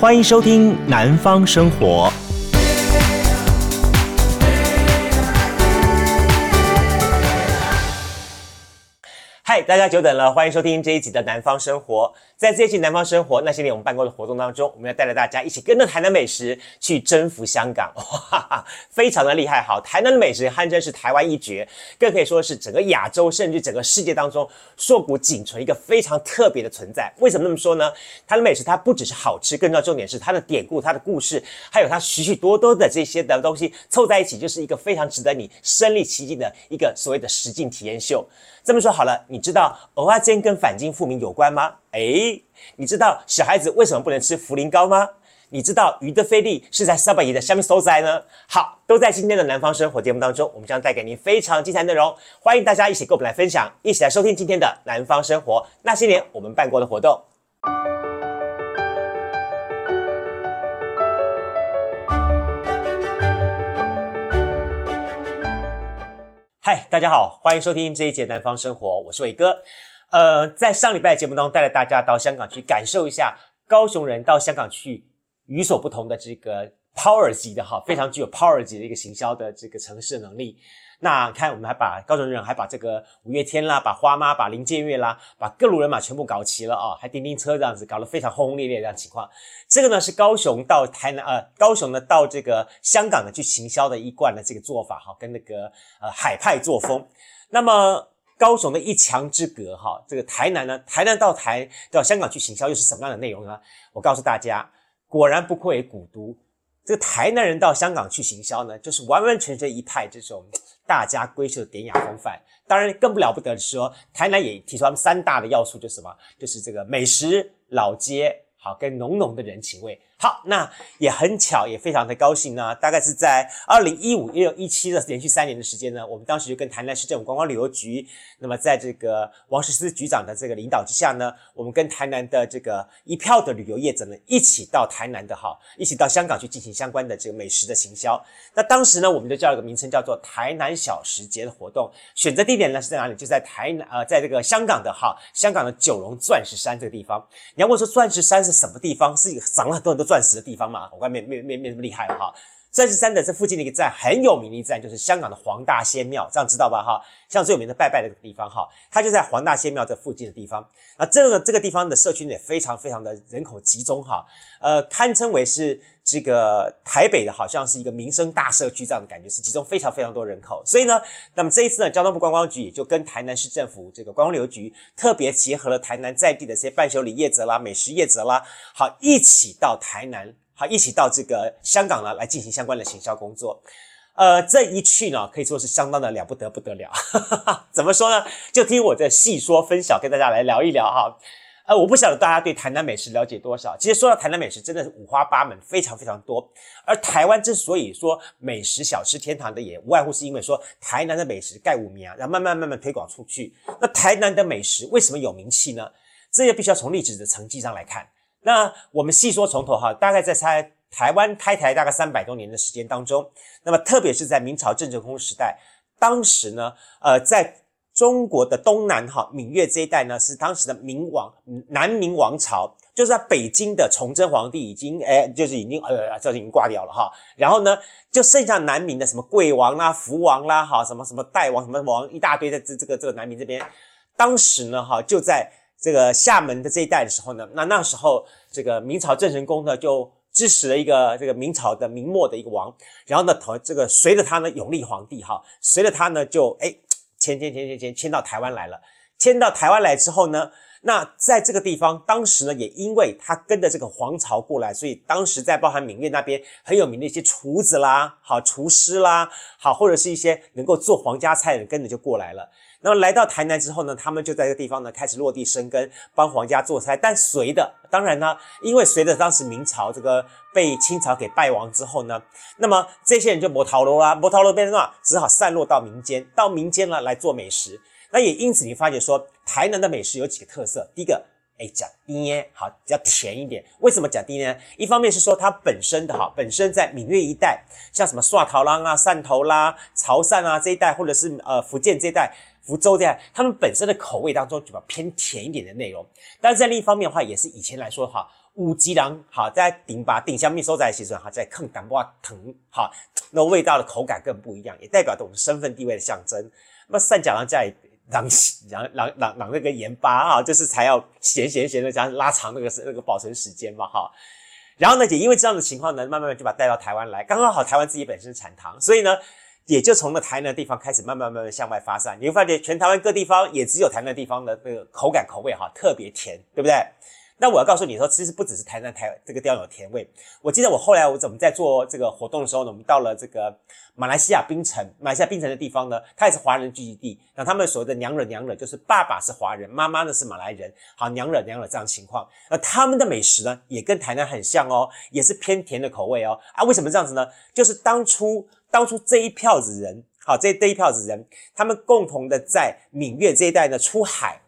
欢迎收听《南方生活》。嗨，大家久等了，欢迎收听这一集的《南方生活》。在这一集《南方生活》那些年我们办过的活动当中，我们要带着大家一起跟着台南美食去征服香港，哇哈哈，非常的厉害。好，台南的美食堪称是台湾一绝，更可以说是整个亚洲甚至整个世界当中硕果仅存一个非常特别的存在。为什么那么说呢？台南美食它不只是好吃，更重要重点是它的典故、它的故事，还有它许许多多的这些的东西凑在一起，就是一个非常值得你身临其境的一个所谓的实境体验秀。这么说好了，你知道蚵仔煎跟反清复明有关吗？哎你知道小孩子为什么不能吃茯苓膏吗？你知道鱼的菲力是在三百亿的虾米所在呢？好，都在今天的南方生活节目当中，我们将带给您非常精彩内容，欢迎大家一起跟我们来分享，一起来收听今天的南方生活那些年我们办过的活动。嗨，大家好，欢迎收听这一节南方生活，我是伟哥。呃，在上礼拜节目当中，带着大家到香港去感受一下高雄人到香港去与所不同的这个 power 级的哈，非常具有 power 级的一个行销的这个城市能力。那看我们还把高雄人还把这个五月天啦，把花妈，把林建岳啦，把各路人马全部搞齐了啊，还叮叮车这样子，搞得非常轰轰烈烈这样情况。这个呢是高雄到台南呃，高雄呢到这个香港呢去行销的一贯的这个做法哈，跟那个呃海派作风。那么。高雄的一墙之隔，哈，这个台南呢，台南到台到香港去行销又是什么样的内容呢？我告诉大家，果然不愧为古都，这个台南人到香港去行销呢，就是完完全全一派这种大家闺秀的典雅风范。当然更不了不得的是说，台南也提出他们三大的要素，就是什么？就是这个美食、老街。好，跟浓浓的人情味。好，那也很巧，也非常的高兴呢。大概是在二零一五、一六、一七的连续三年的时间呢，我们当时就跟台南市政府观光旅游局，那么在这个王石思局长的这个领导之下呢，我们跟台南的这个一票的旅游业者呢，一起到台南的哈，一起到香港去进行相关的这个美食的行销。那当时呢，我们就叫一个名称叫做台南小食节的活动，选择地点呢是在哪里？就在台南呃，在这个香港的哈，香港的九龙钻石山这个地方。你要问说钻石山是什么地方？是长了很多很多钻石的地方嘛？我看没没没没那么厉害了哈。钻石山的这附近的一个站很有名的一站，就是香港的黄大仙庙，这样知道吧？哈，像最有名的拜拜的地方哈，它就在黄大仙庙这附近的地方。那这个这个地方的社区也非常非常的人口集中哈，呃，堪称为是这个台北的好像是一个民生大社区这样的感觉，是集中非常非常多人口。所以呢，那么这一次呢，交通部观光局也就跟台南市政府这个观光旅游局特别结合了台南在地的这些伴手礼业者啦、美食业者啦，好，一起到台南。好，一起到这个香港呢，来进行相关的行销工作。呃，这一去呢，可以说是相当的了不得不得了。怎么说呢？就听我这细说分晓，跟大家来聊一聊哈。呃，我不晓得大家对台南美食了解多少。其实说到台南美食，真的是五花八门，非常非常多。而台湾之所以说美食小吃天堂的，也无外乎是因为说台南的美食盖五名啊，然后慢慢慢慢推广出去。那台南的美食为什么有名气呢？这也必须要从历史的成绩上来看。那我们细说从头哈，大概在台台湾开台大概三百多年的时间当中，那么特别是在明朝郑成功时代，当时呢，呃，在中国的东南哈闽粤这一带呢，是当时的明王南明王朝，就是在北京的崇祯皇帝已经诶，就是已经呃，这已经挂掉了哈，然后呢，就剩下南明的什么贵王啦、福王啦，哈，什么什么代王什么王一大堆在这这个这个南明这边，当时呢哈就在。这个厦门的这一带的时候呢，那那时候这个明朝郑成功呢就支持了一个这个明朝的明末的一个王，然后呢，同这个随着他呢永历皇帝哈，随着他呢就哎迁迁迁迁迁迁到台湾来了，迁到台湾来之后呢，那在这个地方当时呢也因为他跟着这个皇朝过来，所以当时在包含闽粤那边很有名的一些厨子啦，好厨师啦，好或者是一些能够做皇家菜的人跟着就过来了。那么来到台南之后呢，他们就在这个地方呢开始落地生根，帮皇家做菜。但随的，当然呢，因为随着当时明朝这个被清朝给败亡之后呢，那么这些人就没头路啦，没头路变成什么？只好散落到民间，到民间呢来做美食。那也因此你发觉说，台南的美食有几个特色。第一个，哎，讲甜，好，比较甜一点。为什么讲甜呢？一方面是说它本身的哈，本身在闽粤一带，像什么汕头啦、汕头啦、潮汕啊这一带，或者是呃福建这一带。福州这样，他们本身的口味当中比较偏甜一点的内容，但是在另一方面的话，也是以前来说的话，乌鸡郎好，在顶把顶香蜜收在一起时候，哈，在坑胆瓜藤，好，那味道的口感更不一样，也代表着我们身份地位的象征。那么三角狼加里狼狼狼狼狼那个盐巴哈，就是才要咸咸咸的，加拉长那个那个保存时间嘛哈。然后呢，也因为这样的情况呢，慢慢就把带到台湾来，刚刚好台湾自己本身产糖，所以呢，也就从那台南地方开始慢慢慢慢向外发散。你会发现，全台湾各地方也只有台南地方的那个口感口味哈特别甜，对不对？那我要告诉你说，其实不只是台南台这个地方有甜味。我记得我后来我怎么在做这个活动的时候呢，我们到了这个马来西亚槟城，马来西亚槟城的地方呢，它也是华人聚集地。那他们所谓的娘惹娘惹，就是爸爸是华人，妈妈呢是马来人，好娘惹娘惹这样情况。那他们的美食呢，也跟台南很像哦，也是偏甜的口味哦。啊，为什么这样子呢？就是当初当初这一票子人，好这这一票子人，他们共同的在闽粤这一带呢出海。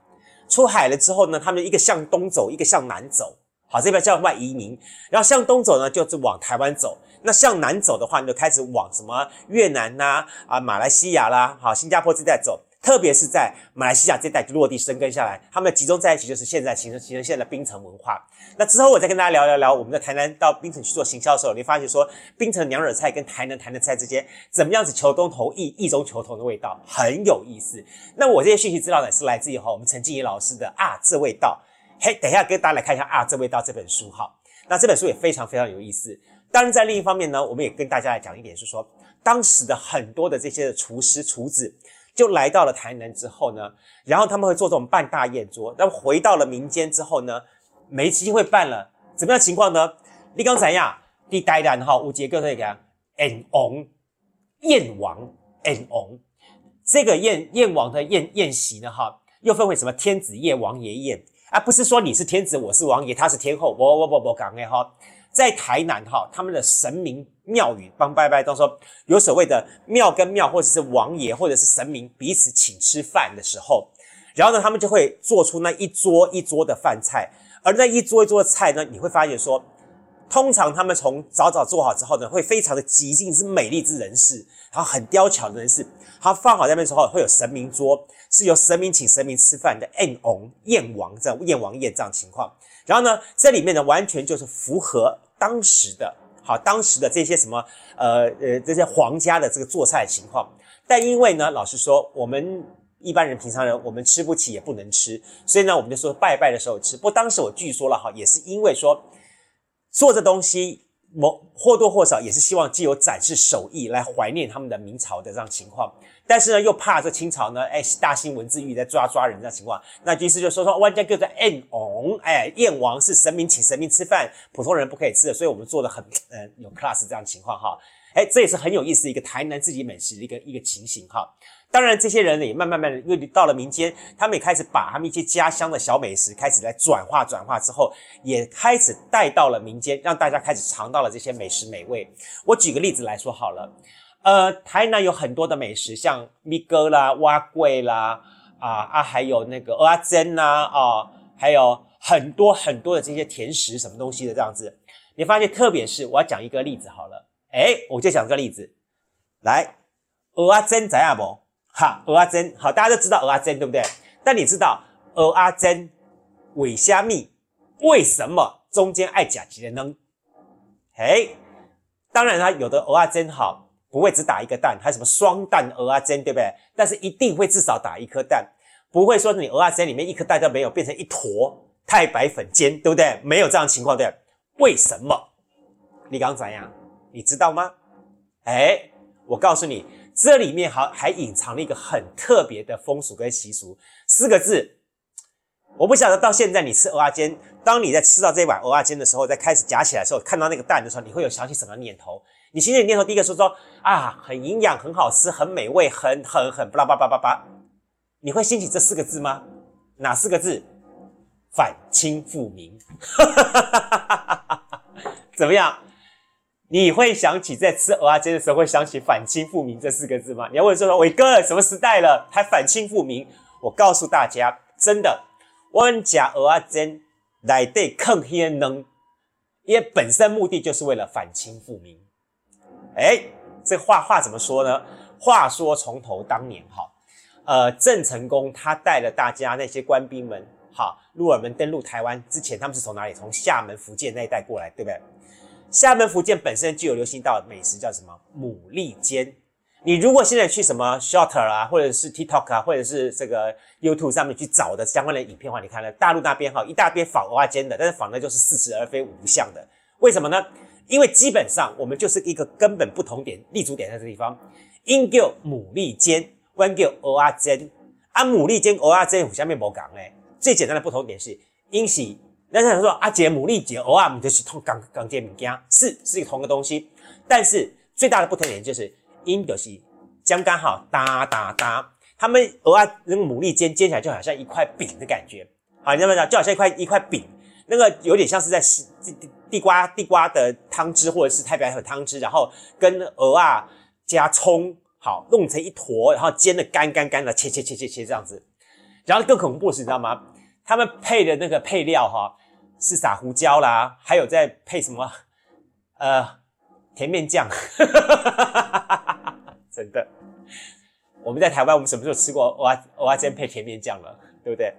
出海了之后呢，他们一个向东走，一个向南走，好，这边叫外移民。然后向东走呢，就是往台湾走；那向南走的话，你就开始往什么越南呐、啊、马来西亚啦、好新加坡这带走。特别是在马来西亚这带落地生根下来，他们集中在一起，就是现在形成形成现在的槟城文化。那之后我再跟大家聊聊聊，我们在台南到槟城去做行销的时候，你发现说槟城娘惹菜跟台南台南菜之间怎么样子求同投异，异中求同的味道很有意思。那我这些讯息资料呢，是来自于哈我们陈静怡老师的啊这味道。嘿，等一下跟大家来看一下啊这味道这本书哈。那这本书也非常非常有意思。当然在另一方面呢，我们也跟大家来讲一点，是说当时的很多的这些厨师厨子。就来到了台南之后呢，然后他们会做这种办大宴桌。那么回到了民间之后呢，没机会办了，怎么样情况呢？你刚才呀，第台南哈五节个那个宴王宴王宴王，这个宴宴王的宴宴席呢哈，又分为什么天子宴、王爷宴啊？不是说你是天子，我是王爷，他是天后，不不不不讲的哈。在台南哈，他们的神明庙宇帮拜拜，都说有所谓的庙跟庙，或者是王爷，或者是神明彼此请吃饭的时候，然后呢，他们就会做出那一桌一桌的饭菜，而那一桌一桌的菜呢，你会发现说，通常他们从早早做好之后呢，会非常的极尽是美丽之人士，然后很雕巧的人士，他放好在那边之后，会有神明桌，是由神明请神明吃饭的宴王宴王这样宴王宴这样情况。然后呢，这里面呢，完全就是符合当时的，好，当时的这些什么，呃呃，这些皇家的这个做菜情况。但因为呢，老实说，我们一般人、平常人，我们吃不起，也不能吃，所以呢，我们就说拜拜的时候吃。不当时我据说了哈，也是因为说做这东西。某或多或少也是希望借由展示手艺来怀念他们的明朝的这样情况，但是呢又怕这清朝呢，哎大兴文字狱在抓抓人这样情况，那意思就说说万家就在宴王，哎宴王是神明请神明吃饭，普通人不可以吃的，所以我们做的很呃有 class 这样情况哈，哎这也是很有意思一个台南自己美食的一个一个情形哈。当然，这些人呢也慢慢慢的，因为到了民间，他们也开始把他们一些家乡的小美食开始来转化，转化之后，也开始带到了民间，让大家开始尝到了这些美食美味。我举个例子来说好了，呃，台南有很多的美食，像米糕啦、蛙粿啦，啊啊，还有那个蚵仔煎呐，啊，还有很多很多的这些甜食，什么东西的这样子。你发现，特别是我要讲一个例子好了，诶，我就讲这个例子，来，蚵仔煎知影无？哈，蚵仔煎好，大家都知道蚵仔煎对不对？但你知道蚵仔煎为虾米？为什么中间爱夹几个呢？嘿，当然啦，有的蚵仔煎好不会只打一个蛋，还有什么双蛋蚵仔煎对不对？但是一定会至少打一颗蛋，不会说你蚵仔煎里面一颗蛋都没有，变成一坨太白粉煎，对不对？没有这样的情况对？为什么？你刚怎样？你知道吗？哎，我告诉你。这里面还还隐藏了一个很特别的风俗跟习俗，四个字，我不晓得到现在你吃蚵仔煎，当你在吃到这碗蚵仔煎的时候，在开始夹起来的时候，看到那个蛋的时候，你会有想起什么念头？你心里念头第一个说说啊，很营养，很好吃，很美味，很很很巴拉巴拉巴拉，你会兴起这四个字吗？哪四个字？反清复明，怎么样？你会想起在吃蚵仔煎的时候，会想起反清复明这四个字吗？你要问说说伟哥，什么时代了还反清复明？我告诉大家，真的，我们吃蚵仔煎来对抗黑能，因为本身目的就是为了反清复明。哎，这话话怎么说呢？话说从头当年哈，呃，郑成功他带了大家那些官兵们哈，鹿耳门登陆台湾之前，他们是从哪里？从厦门、福建那一带过来，对不对？厦门、福建本身就有流行到美食，叫什么？牡蛎煎。你如果现在去什么 Shorter 啊，或者是 TikTok 啊，或者是这个 YouTube 上面去找的相关的影片的话，你看了大陆那边哈，一大堆仿蚵仔煎的，但是仿的就是似是而非、五不像的。为什么呢？因为基本上我们就是一个根本不同点，立足点在这地方。因叫牡蛎煎，关叫蚵仔煎。啊，牡蛎煎、蚵仔煎有啥物无共诶？最简单的不同点是，因是，人家说啊，姐牡蛎煎蚵仔毋就是同同同件物件，是是一个同个东西，但是最大的不同点就是。因就是将刚好哒哒哒，他们蚵仔那个牡蛎煎煎起来就好像一块饼的感觉，好，你知道吗？就好像一块一块饼，那个有点像是在地瓜地瓜的汤汁或者是太白粉汤汁，然后跟蚵仔加葱，好弄成一坨，然后煎的干干干的，切切切切切这样子。然后更恐怖是，你知道吗？他们配的那个配料哈，是撒胡椒啦，还有再配什么？呃，甜面酱。真的，我们在台湾，我们什么时候吃过蚵仔蚵仔煎配甜面酱了，对不对？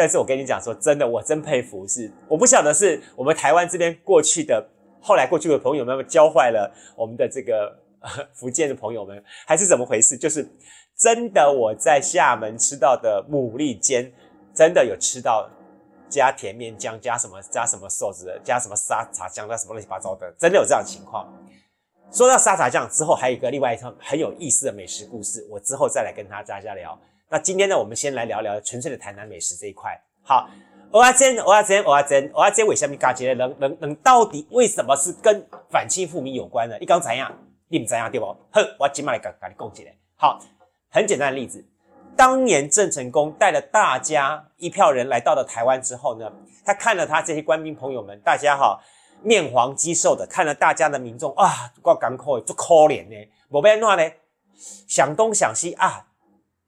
但是我跟你讲说，真的，我真佩服是，我不晓得是我们台湾这边过去的，后来过去的朋友们教坏了我们的这个福建的朋友们，还是怎么回事？就是真的，我在厦门吃到的牡蛎煎，真的有吃到加甜面酱，加什么加什么寿司，加什么沙茶酱，加什么乱七八糟的，真的有这样的情况。说到沙茶酱之后，还有一个另外一套很有意思的美食故事，我之后再来跟大家聊。那今天呢，我们先来聊聊纯粹的台南美食这一块。好，蚵仔煎，蚵仔煎，蚵仔煎，蚵仔煎为什么加起来能能能到底为什么是跟反清复明有关呢？你刚怎样？你们怎样对不？哼，我今麦来跟跟你讲起来。好，很简单的例子，当年郑成功带了大家一票人来到了台湾之后呢，他看了他这些官兵朋友们，大家哈。面黄肌瘦的，看了大家的民众啊，怪艰苦，足可怜呢。无变哪呢？想东想西啊，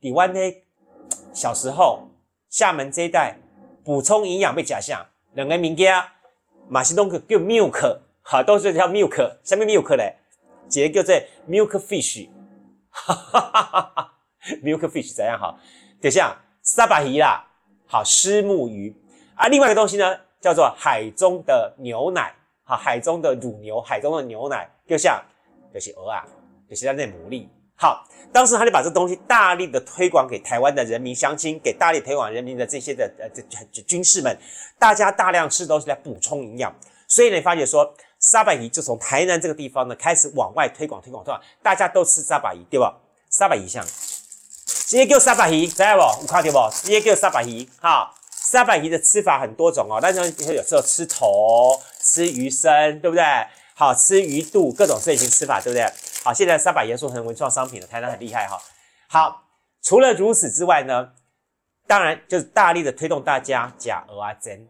台湾呢，小时候厦门这一带补充营养被假象，两个名家马西东克叫 milk，好，都是叫 milk，什么 milk 嘞？一个叫做 milk fish，哈哈哈哈哈，milk fish 怎样好？就像沙巴鱼啦，好，虱目鱼啊，另外一个东西呢，叫做海中的牛奶。好，海中的乳牛，海中的牛奶，就像有些鹅啊，有些在那牡蛎。好，当时他就把这东西大力的推广给台湾的人民乡亲，给大力推广人民的这些的呃这这军士们，大家大量吃都是来补充营养。所以呢，发觉说沙白鱼就从台南这个地方呢开始往外推广推广推广，大家都吃沙白鱼，对吧？沙白鱼像，直接叫沙白鱼，知道不？你看到不？直接叫沙白鱼，好。沙白鱼的吃法很多种哦，但是有时候吃头、吃鱼身，对不对？好，吃鱼肚，各种类型吃法，对不对？好，现在三百元做成文创商品的，台南很厉害哈。好，除了如此之外呢，当然就是大力的推动大家假蚵仔煎。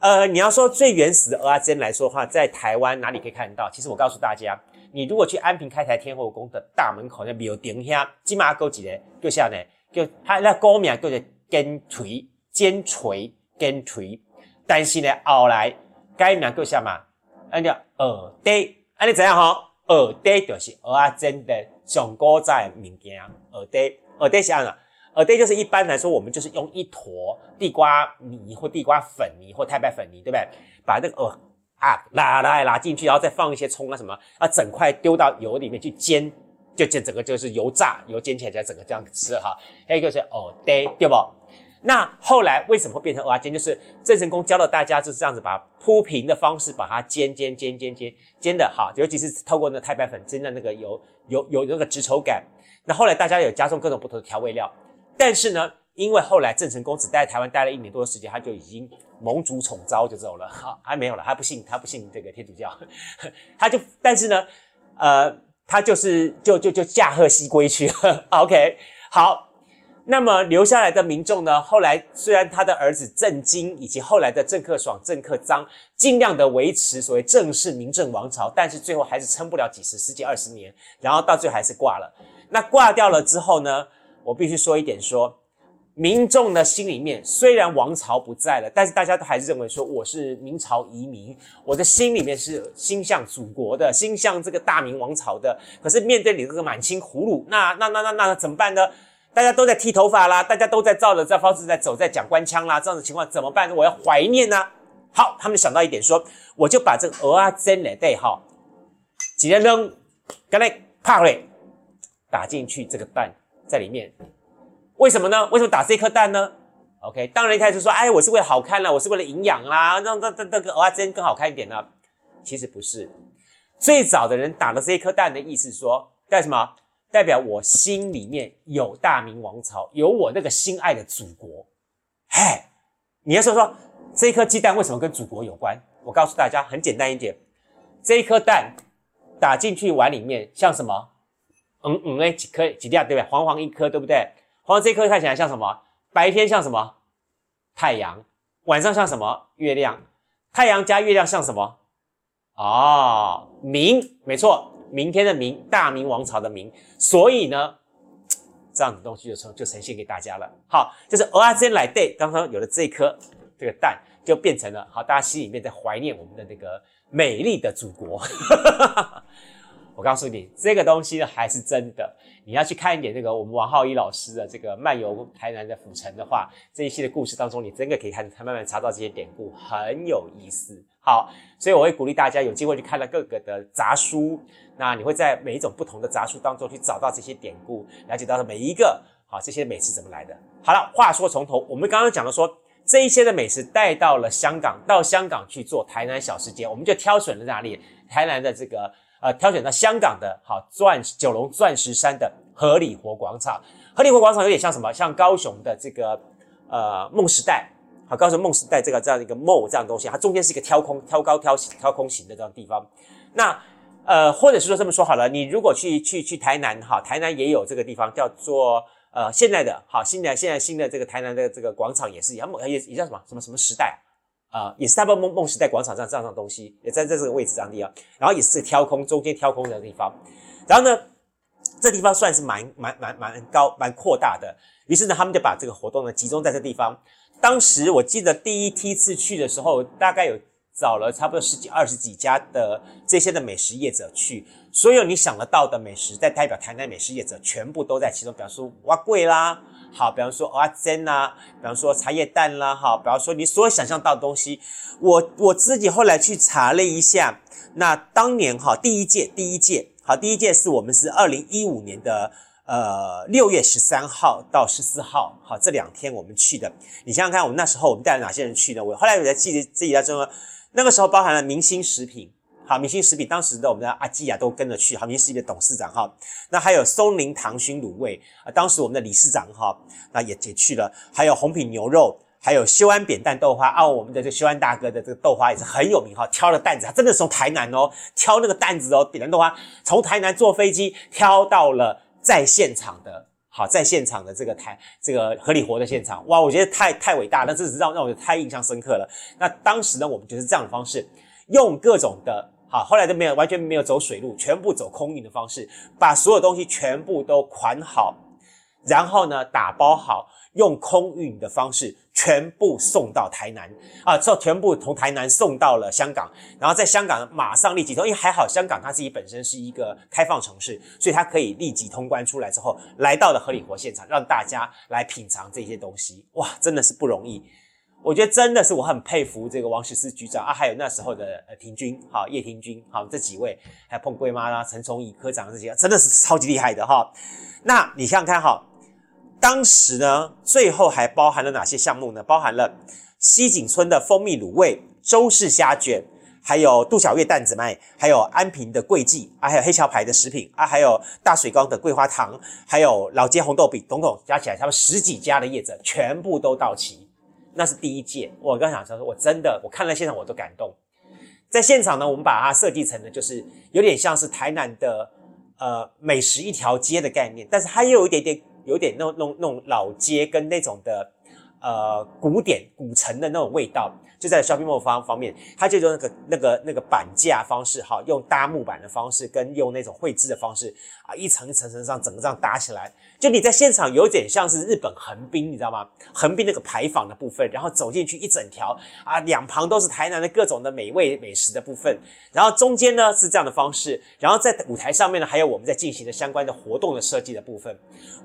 呃，你要说最原始的蚵仔煎来说的话，在台湾哪里可以看得到？其实我告诉大家，你如果去安平开台天后宫的大门口那庙顶下，金马沟几的，就像呢，就它那歌名叫做煎锤。煎锤、煎锤，但是呢，后来改名叫什么？按照蚵嗲，按你怎样吼？蚵嗲就是蚵仔煎的上古早的物件。蚵嗲，蚵嗲是按怎？蚵嗲就是一般来说，我们就是用一坨地瓜泥或地瓜粉泥或太白粉泥，对不对？把那个耳啊拉来拉进去，然后再放一些葱啊什么啊，整块丢到油里面去煎，就煎整个就是油炸，油煎起来就整个这样吃哈。还有一个是蚵嗲，对不？那后来为什么会变成蚵仔煎？就是郑成功教了大家就是这样子，把铺平的方式把它煎煎煎煎煎煎的好，尤其是透过那太白粉煎的那个有有有那个直稠感。那后来大家有加重各种不同的调味料，但是呢，因为后来郑成功只在台湾待了一年多的时间，他就已经蒙主宠召就走了，好，还没有了，他不信他不信这个天主教，他就但是呢，呃，他就是就就就驾鹤西归去了。OK，好。那么留下来的民众呢？后来虽然他的儿子郑经以及后来的郑克爽、郑克臧尽量的维持所谓郑氏明郑王朝，但是最后还是撑不了几十、十几、二十年，然后到最后还是挂了。那挂掉了之后呢？我必须说一点说，说民众的心里面虽然王朝不在了，但是大家都还是认为说我是明朝遗民，我的心里面是心向祖国的，心向这个大明王朝的。可是面对你这个满清俘虏，那那那那那怎么办呢？大家都在剃头发啦，大家都在照着这方式在走，在讲官腔啦，这样的情况怎么办？我要怀念呢、好，他们想到一点说，我就把这个蚵仔煎来对哈，几分钟，刚才啪嘞打进去这个蛋在里面，为什么呢？为什么打这颗蛋呢？OK，当然一开始说，哎，我是为了好看啦，我是为了营养啦，让让让这个蚵仔煎更好看一点呢。其实不是，最早的人打了这一颗蛋的意思说，代表什么？代表我心里面有大明王朝，有我那个心爱的祖国。嘿，你要说说这一颗鸡蛋为什么跟祖国有关？我告诉大家，很简单一点，这一颗蛋打进去碗里面像什么？嗯嗯哎，几颗几粒啊对不对？黄黄一颗对不对？黄黄这一颗看起来像什么？白天像什么？太阳。晚上像什么？月亮。太阳加月亮像什么？哦，明，没错。明天的明，大明王朝的明，所以呢，这样的东西就呈就呈现给大家了。好，就是蚵仔煎来对，刚刚有了这颗这个蛋，就变成了好，大家心里面在怀念我们的那个美丽的祖国。哈哈哈哈我告诉你，这个东西还是真的。你要去看一点那个我们王浩一老师的这个漫游台南的府城的话，这一期的故事当中，你真的可以看，他慢慢查到这些典故，很有意思。好，所以我会鼓励大家有机会去看了各个的杂书，那你会在每一种不同的杂书当中去找到这些典故，了解到的每一个好这些美食怎么来的。好了，话说从头，我们刚刚讲的说这一些的美食带到了香港，到香港去做台南小吃街，我们就挑选了哪里？台南的这个呃，挑选到香港的好钻九龙钻石山的合理活广场，合理活广场有点像什么？像高雄的这个呃梦时代。好，高雄梦时代这个这样一个梦这样东西，它中间是一个挑空、挑高、挑挑空型的这样地方。那呃，或者是说这么说好了，你如果去去去台南，哈，台南也有这个地方叫做呃现在的好，现在现在新的这个台南的这个广场也是一样，也也叫什么什么什么时代、呃，也是差不多梦梦时代广场上这样的东西，也在在这个位置上地啊，然后也是挑空中间挑空的地方，然后呢，这地方算是蛮蛮蛮蛮高蛮扩大的，于是呢，他们就把这个活动呢集中在这地方。当时我记得第一梯次去的时候，大概有找了差不多十几、二十几家的这些的美食业者去，所有你想得到的美食，在代表台南美食业者全部都在其中。比方说碗粿啦，好，比方说蚵仔煎啦，比方说茶叶蛋啦，好，比方说你所有想象到的东西，我我自己后来去查了一下，那当年哈第一届第一届好第一届是我们是二零一五年的。呃，六月十三号到十四号，好，这两天我们去的。你想想看，我们那时候我们带了哪些人去呢？我后来我才记得自己在中，那个时候包含了明星食品，好，明星食品当时的我们的阿基亚都跟着去，好，明星食品的董事长哈，那还有松林糖熏卤味啊，当时我们的理事长哈，那也也去了，还有红品牛肉，还有修安扁担豆花啊，我们的这修安大哥的这个豆花也是很有名哈，挑了担子，他真的是从台南哦挑那个担子哦，扁担豆花从台南坐飞机挑到了。在现场的好，在现场的这个台，这个合理活的现场，哇，我觉得太太伟大，那这是让让我太印象深刻了。那当时呢，我们就是这样的方式，用各种的好，后来都没有完全没有走水路，全部走空运的方式，把所有东西全部都款好，然后呢打包好，用空运的方式。全部送到台南啊，之后全部从台南送到了香港，然后在香港马上立即通，因为还好香港它自己本身是一个开放城市，所以它可以立即通关出来之后，来到了合理活现场，让大家来品尝这些东西，哇，真的是不容易。我觉得真的是我很佩服这个王石思局长啊，还有那时候的呃庭君，好叶庭君，好这几位，还有碰桂妈啦、陈崇仪科长这些，真的是超级厉害的哈。那你想想看哈。当时呢，最后还包含了哪些项目呢？包含了西景村的蜂蜜卤味、周氏虾卷，还有杜小月担子麦，还有安平的桂记啊，还有黑桥牌的食品啊，还有大水缸的桂花糖，还有老街红豆饼，统统加起来，他们十几家的业者全部都到齐。那是第一届，我刚想说，我真的我看了现场我都感动。在现场呢，我们把它设计成的就是有点像是台南的呃美食一条街的概念，但是它又有一点点。有点那种那种那种老街跟那种的，呃古典古城的那种味道。就在 shopping mall 方方面，它就用那个那个那个板架方式，哈，用搭木板的方式，跟用那种绘制的方式啊，一层一层层上整个这样搭起来。就你在现场有点像是日本横滨，你知道吗？横滨那个牌坊的部分，然后走进去一整条啊，两旁都是台南的各种的美味美食的部分，然后中间呢是这样的方式，然后在舞台上面呢还有我们在进行的相关的活动的设计的部分。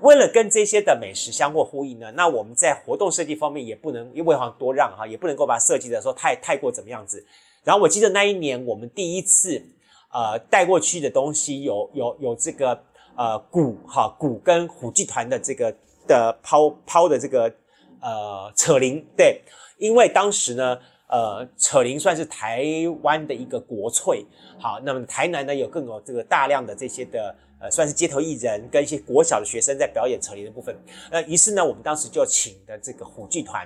为了跟这些的美食相互呼应呢，那我们在活动设计方面也不能因为好像多让哈，也不能够把它设计。的说太太过怎么样子，然后我记得那一年我们第一次呃带过去的东西有有有这个呃鼓哈鼓跟虎剧团的这个的抛抛的这个呃扯铃，对，因为当时呢呃扯铃算是台湾的一个国粹，好，那么台南呢有更有这个大量的这些的。呃，算是街头艺人跟一些国小的学生在表演扯铃的部分。呃，于是呢，我们当时就请的这个虎剧团，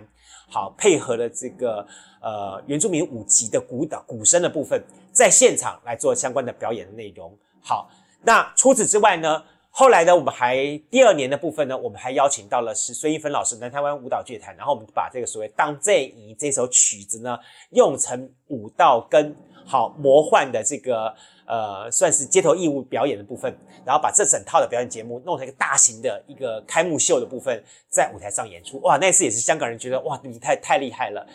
好，配合了这个呃原住民舞集的鼓蹈鼓声的部分，在现场来做相关的表演的内容。好，那除此之外呢，后来呢，我们还第二年的部分呢，我们还邀请到了是孙一芬老师南台湾舞蹈剧团，然后我们把这个所谓《当这一》这首曲子呢，用成舞蹈跟好魔幻的这个。呃，算是街头艺物表演的部分，然后把这整套的表演节目弄成一个大型的一个开幕秀的部分，在舞台上演出。哇，那次也是香港人觉得哇，你太太厉害了。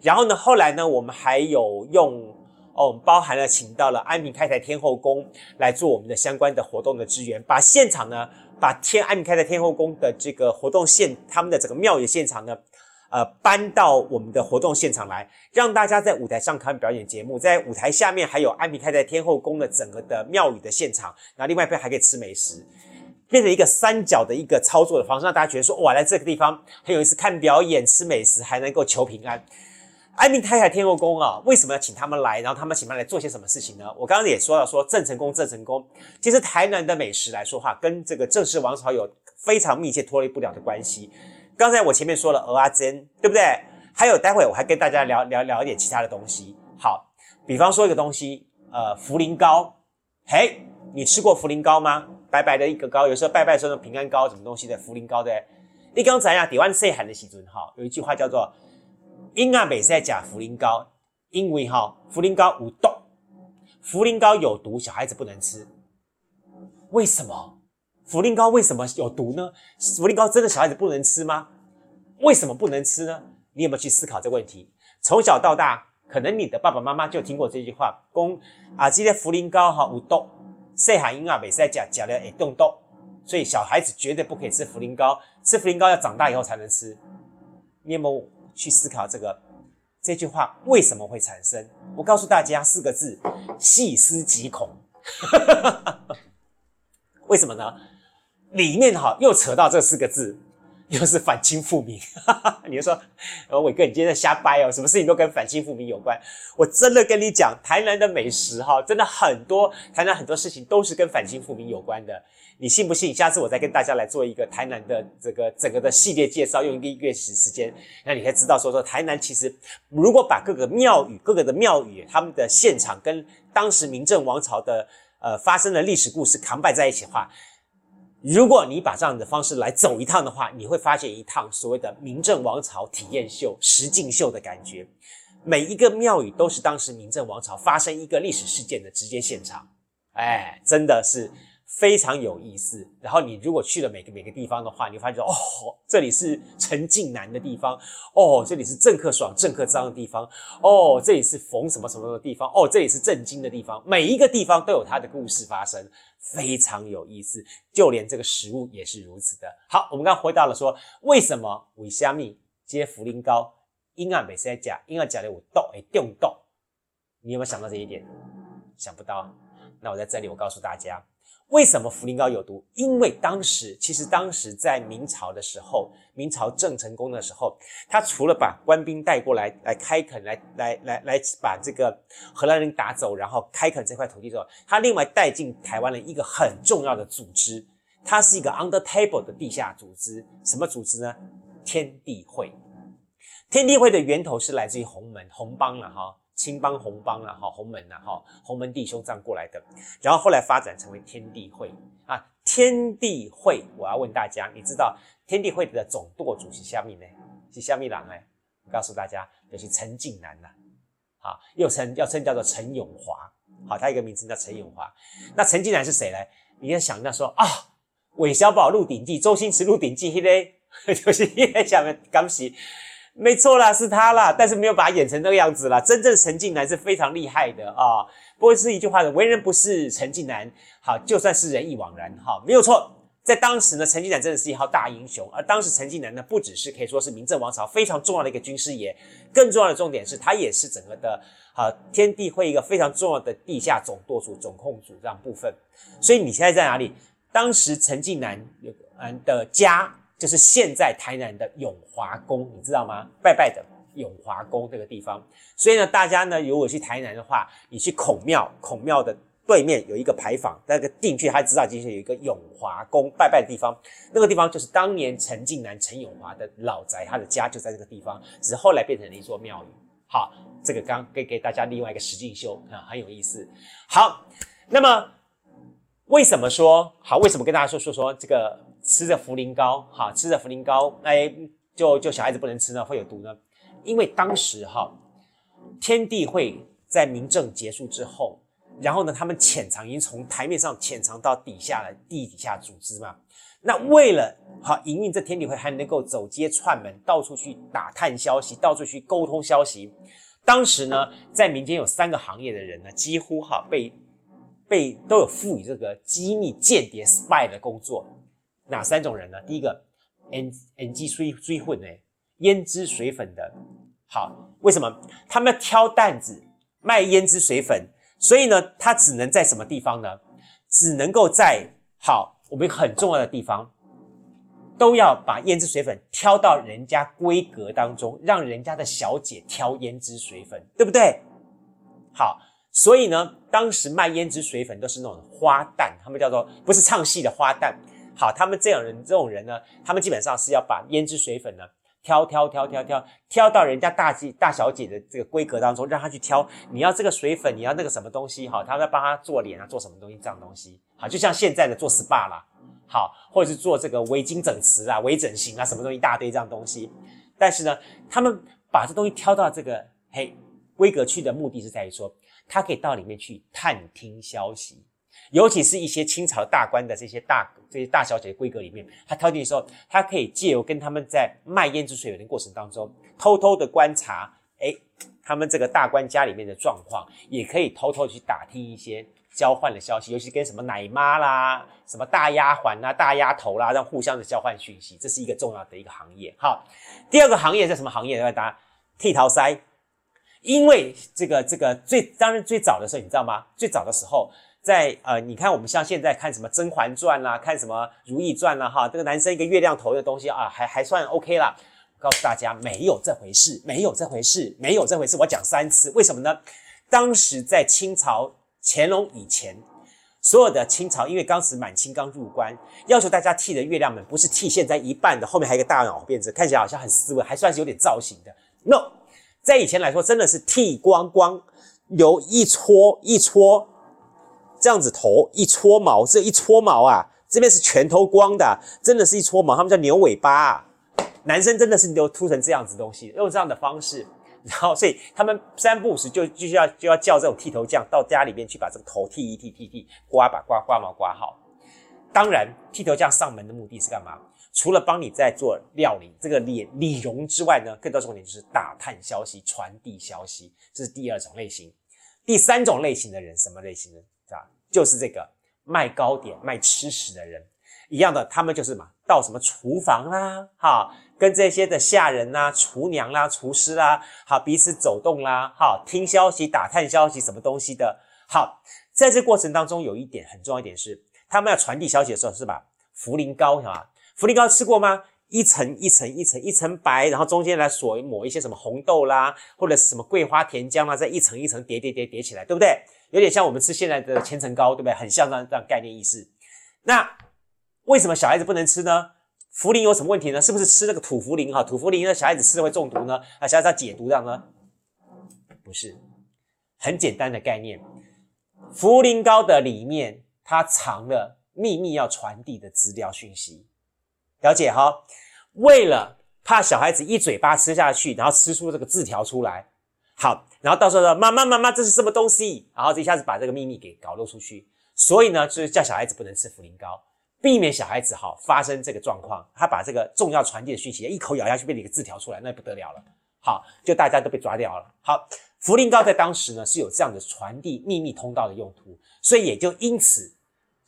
然后呢，后来呢，我们还有用哦，我们包含了请到了安平开台天后宫来做我们的相关的活动的支援，把现场呢，把天安平开台天后宫的这个活动现，他们的整个庙宇现场呢。呃，搬到我们的活动现场来，让大家在舞台上看表演节目，在舞台下面还有安平开在天后宫的整个的庙宇的现场，然后另外一边还可以吃美食，变成一个三角的一个操作的方式，让大家觉得说，哇，来这个地方很有意思，看表演、吃美食，还能够求平安。安平开台天后宫啊，为什么要请他们来？然后他们请他们来做些什么事情呢？我刚刚也说了，说郑成功，郑成功，其实台南的美食来说话，跟这个郑氏王朝有非常密切脱离不了的关系。刚才我前面说了蚵仔煎，对不对？还有待会我还跟大家聊聊聊一点其他的东西。好，比方说一个东西，呃，茯苓糕。嘿，你吃过茯苓糕吗？白白的一个糕，有时候拜拜说的平安糕，什么东西的茯苓糕对？你刚才呀，台湾细汉的时阵哈，有一句话叫做“婴儿袂使吃茯苓膏”，因为哈茯苓膏有毒，茯苓膏有毒，小孩子不能吃。为什么？茯苓膏为什么有毒呢？茯苓膏真的小孩子不能吃吗？为什么不能吃呢？你有没有去思考这个问题？从小到大，可能你的爸爸妈妈就听过这句话：公啊，这个茯苓膏哈有毒，细汉婴儿袂使食，食了会中毒，所以小孩子绝对不可以吃茯苓膏。吃茯苓膏要长大以后才能吃。你有没有去思考这个这句话为什么会产生？我告诉大家四个字：细思极恐。为什么呢？里面哈又扯到这四个字，又是反清复明。你就说，伟哥，你今天在瞎掰哦，什么事情都跟反清复明有关。我真的跟你讲，台南的美食哈，真的很多，台南很多事情都是跟反清复明有关的。你信不信？下次我再跟大家来做一个台南的这个整个的系列介绍，用一个月时时间，那你可以知道说说台南其实，如果把各个庙宇、各个的庙宇他们的现场跟当时明郑王朝的呃发生的历史故事扛摆在一起的话。如果你把这样的方式来走一趟的话，你会发现一趟所谓的明郑王朝体验秀、实境秀的感觉。每一个庙宇都是当时明郑王朝发生一个历史事件的直接现场，哎，真的是。非常有意思。然后你如果去了每个每个地方的话，你会发现哦，这里是陈近南的地方，哦，这里是郑克爽、郑克章的地方，哦，这里是冯什么什么的地方，哦，这里是郑经的地方。每一个地方都有它的故事发生，非常有意思。就连这个食物也是如此的。好，我们刚回到了说，为什么为虾米接茯苓糕，婴儿没在讲，婴儿讲的有毒，哎，中毒。你有没有想到这一点？想不到。那我在这里，我告诉大家。为什么茯苓膏有毒？因为当时，其实当时在明朝的时候，明朝郑成功的时候，他除了把官兵带过来来开垦，来来来来把这个荷兰人打走，然后开垦这块土地之后，他另外带进台湾的一个很重要的组织，它是一个 under table 的地下组织。什么组织呢？天地会。天地会的源头是来自于洪门洪帮了哈。青帮、红帮啊，哈，洪门呐，哈，洪门弟兄这样过来的，然后后来发展成为天地会啊。天地会，我要问大家，你知道天地会的总舵主是虾米呢？是虾米郎哎？我告诉大家，就是陈近南呐，好，又称要称叫做陈永华，好，他一个名字叫陈永华。那陈近南是谁呢？你要想到说啊，韦小宝《鹿鼎记》，周星驰《鹿鼎记》嘿嘞，就是因为下面刚洗，没错啦，是他啦，但是没有把他演成那个样子啦。真正陈近南是非常厉害的啊，不过是一句话的，为人不是陈近南，好，就算是人亦枉然，哈，没有错。在当时呢，陈近南真的是一号大英雄。而当时陈近南呢，不只是可以说是明郑王朝非常重要的一个军师爷，更重要的重点是他也是整个的啊天地会一个非常重要的地下总舵主、总控组这样部分。所以你现在在哪里？当时陈近南有嗯的家就是现在台南的永华宫，你知道吗？拜拜的永华宫这个地方。所以呢，大家呢如果去台南的话，你去孔庙，孔庙的。对面有一个牌坊，那个进去他知道进去有一个永华宫拜拜的地方，那个地方就是当年陈近南陈永华的老宅，他的家就在这个地方，只是后来变成了一座庙宇。好，这个刚给给大家另外一个实境秀啊，很有意思。好，那么为什么说好？为什么跟大家说说说这个吃着茯苓膏，哈，吃着茯苓膏，哎，就就小孩子不能吃呢，会有毒呢？因为当时哈，天地会在明政结束之后。然后呢，他们潜藏已经从台面上潜藏到底下了，地底下组织嘛。那为了好营运这天地会，还能够走街串门，到处去打探消息，到处去沟通消息。当时呢，在民间有三个行业的人呢，几乎哈被被都有赋予这个机密间谍 spy 的工作。哪三种人呢？第一个，N N G 追追混哎，胭脂水粉的。好，为什么他们挑担子卖胭脂水粉？所以呢，他只能在什么地方呢？只能够在好我们很重要的地方，都要把胭脂水粉挑到人家闺阁当中，让人家的小姐挑胭脂水粉，对不对？好，所以呢，当时卖胭脂水粉都是那种花旦，他们叫做不是唱戏的花旦。好，他们这样人这种人呢，他们基本上是要把胭脂水粉呢。挑挑挑挑挑挑到人家大姐大小姐的这个规格当中，让他去挑。你要这个水粉，你要那个什么东西？好，他在帮他做脸啊，做什么东西这样东西？好，就像现在的做 SPA 啦，好，或者是做这个微经整瓷啊、微整形啊，什么东西一大堆这样东西。但是呢，他们把这东西挑到这个嘿规格去的目的是在于说，他可以到里面去探听消息。尤其是一些清朝大官的这些大这些大小姐的闺阁里面，他挑进的时候，他可以借由跟他们在卖胭脂水粉的过程当中，偷偷的观察，哎，他们这个大官家里面的状况，也可以偷偷去打听一些交换的消息，尤其跟什么奶妈啦、什么大丫鬟啦、大丫头啦，让互相的交换讯息，这是一个重要的一个行业。好，第二个行业是什么行业？来答剃头塞，因为这个这个最当然最早的时候，你知道吗？最早的时候。在呃，你看我们像现在看什么《甄嬛传》啦，看什么《如懿传》啦，哈，这个男生一个月亮头的东西啊，还还算 OK 啦。告诉大家，没有这回事，没有这回事，没有这回事。我讲三次，为什么呢？当时在清朝乾隆以前，所有的清朝，因为当时满清刚入关，要求大家剃的月亮门不是剃现在一半的，后面还有一个大脑辫子，看起来好像很斯文，还算是有点造型的。No，在以前来说，真的是剃光光，有一撮一撮。这样子头一撮毛，这一撮毛啊，这边是全头光的，真的是一撮毛。他们叫牛尾巴啊，男生真的是都秃成这样子东西，用这样的方式，然后所以他们三不五时就就要就要叫这种剃头匠到家里面去把这个头剃一剃剃剃，刮把刮刮毛刮好。当然，剃头匠上门的目的是干嘛？除了帮你在做料理这个理理容之外呢，更多重点就是打探消息、传递消息，这是第二种类型。第三种类型的人，什么类型呢？就是这个卖糕点、卖吃食的人一样的，他们就是嘛，到什么厨房啦，哈，跟这些的下人啦、厨娘啦、厨师啦，好，彼此走动啦，好，听消息、打探消息，什么东西的。好，在这过程当中，有一点很重要一点是，他们要传递消息的时候，是吧？茯苓糕，是吧？茯苓糕吃过吗？一层一层一层一层白，然后中间来锁抹一些什么红豆啦，或者是什么桂花甜浆啦，再一层一层叠叠叠叠起来，对不对？有点像我们吃现在的千层糕，对不对？很像这样这样概念意思。那为什么小孩子不能吃呢？茯苓有什么问题呢？是不是吃那个土茯苓哈？土茯苓呢，小孩子吃了会中毒呢？啊，小孩子要解毒这样呢？不是，很简单的概念。茯苓糕的里面它藏了秘密要传递的资料讯息，了解哈？为了怕小孩子一嘴巴吃下去，然后吃出这个字条出来。好，然后到时候说妈妈妈妈，这是什么东西？然后这一下子把这个秘密给搞露出去。所以呢，就是叫小孩子不能吃茯苓膏，避免小孩子哈发生这个状况。他把这个重要传递的讯息一口咬下去，变成一个字条出来，那不得了了。好，就大家都被抓掉了。好，茯苓膏在当时呢是有这样的传递秘密通道的用途，所以也就因此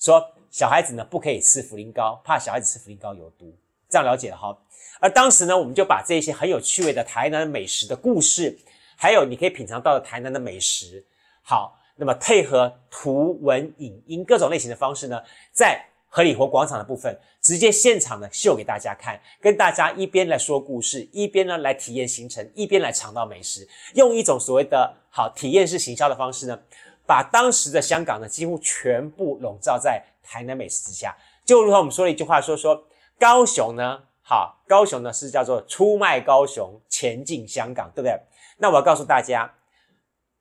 说小孩子呢不可以吃茯苓膏，怕小孩子吃茯苓膏有毒。这样了解了哈。而当时呢，我们就把这些很有趣味的台南美食的故事，还有你可以品尝到的台南的美食，好。那么配合图文影音各种类型的方式呢，在合理活广场的部分，直接现场呢秀给大家看，跟大家一边来说故事，一边呢来体验行程，一边来尝到美食，用一种所谓的好体验式行销的方式呢，把当时的香港呢几乎全部笼罩在台南美食之下。就如同我们说了一句话说说，高雄呢，好，高雄呢是叫做出卖高雄，前进香港，对不对？那我要告诉大家。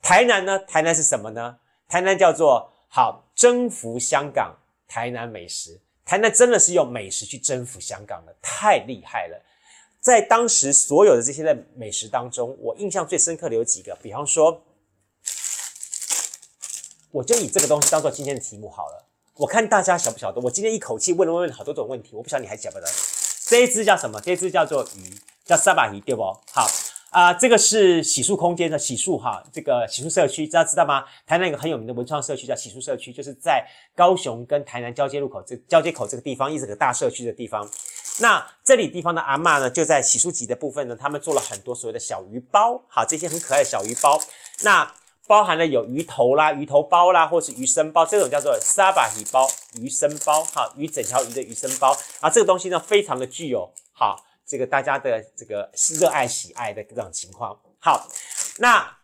台南呢？台南是什么呢？台南叫做好征服香港，台南美食。台南真的是用美食去征服香港的，太厉害了。在当时所有的这些的美食当中，我印象最深刻的有几个，比方说，我就以这个东西当做今天的题目好了。我看大家晓不晓得？我今天一口气问了问了好多种问题，我不晓得你还晓不晓得？这一只叫什么？这一只叫做鱼，叫沙巴鱼，对不？好。啊、这个是洗漱空间的洗漱哈，这个洗漱社区，大家知道吗？台南有个很有名的文创社区叫洗漱社区，就是在高雄跟台南交接路口这交接口这个地方，一整个大社区的地方。那这里地方的阿嬷呢，就在洗漱级的部分呢，他们做了很多所谓的小鱼包，好，这些很可爱的小鱼包，那包含了有鱼头啦、鱼头包啦，或是鱼身包，这种叫做沙巴鱼包、鱼身包，哈，鱼整条鱼的鱼身包，啊，这个东西呢，非常的具有好。这个大家的这个热爱喜爱的这种情况，好，那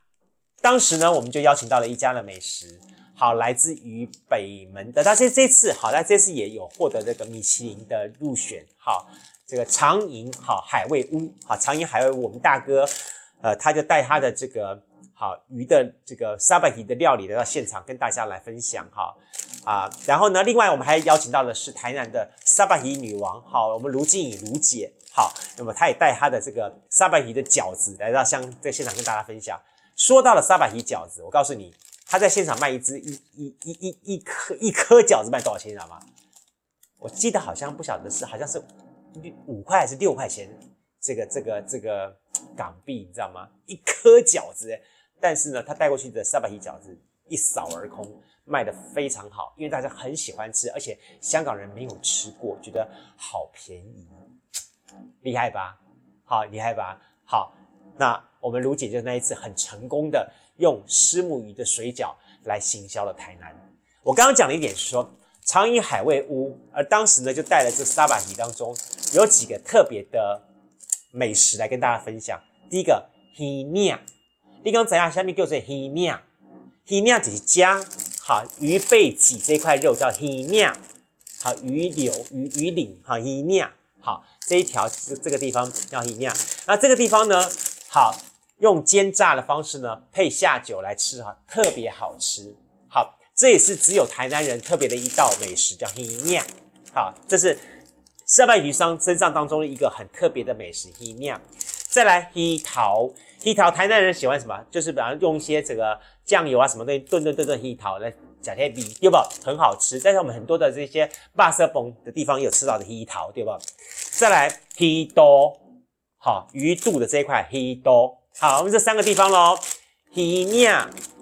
当时呢，我们就邀请到了一家的美食，好，来自于北门的，但是这次好，那这次也有获得这个米其林的入选，好，这个长营好海味屋，好长营海味屋，我们大哥，呃，他就带他的这个好鱼的这个沙巴鱼的料理来到现场跟大家来分享，哈啊，然后呢，另外我们还邀请到的是台南的沙巴鱼女王，好，我们卢静怡卢姐。好，那么她也带她的这个沙白鱼的饺子来到香在现场跟大家分享。说到了沙白鱼饺子，我告诉你，她在现场卖一只一一一一一颗一颗饺子卖多少钱，你知道吗？我记得好像不晓得是好像是五块还是六块钱，这个这个这个港币，你知道吗？一颗饺子，但是呢，他带过去的沙巴提饺子一扫而空，卖得非常好，因为大家很喜欢吃，而且香港人没有吃过，觉得好便宜。厉害吧？好，厉害吧？好，那我们卢姐就那一次很成功的用虱目鱼的水饺来行销了台南。我刚刚讲了一点是说长营海味屋，而当时呢就带了这沙巴提当中有几个特别的美食来跟大家分享。第一个黑面，你刚怎样？下面叫做鱼面，鱼面就是将好鱼背脊这块肉叫鱼面，好鱼柳鱼鱼鳞好鱼面。好，这一条这这个地方叫一酿，那这个地方呢，好用煎炸的方式呢，配下酒来吃哈，特别好吃。好，这也是只有台南人特别的一道美食，叫一酿。好，这是沙白鱼商身上当中的一个很特别的美食，一酿。再来黑桃，黑桃台南人喜欢什么？就是比方用一些这个酱油啊什么东西炖炖炖炖黑桃来。假天比对吧？很好吃，但是我们很多的这些巴色崩的地方有吃到的黑桃，对吧？再来黑多，好鱼肚的这一块黑多，好，我们这三个地方喽，黑面、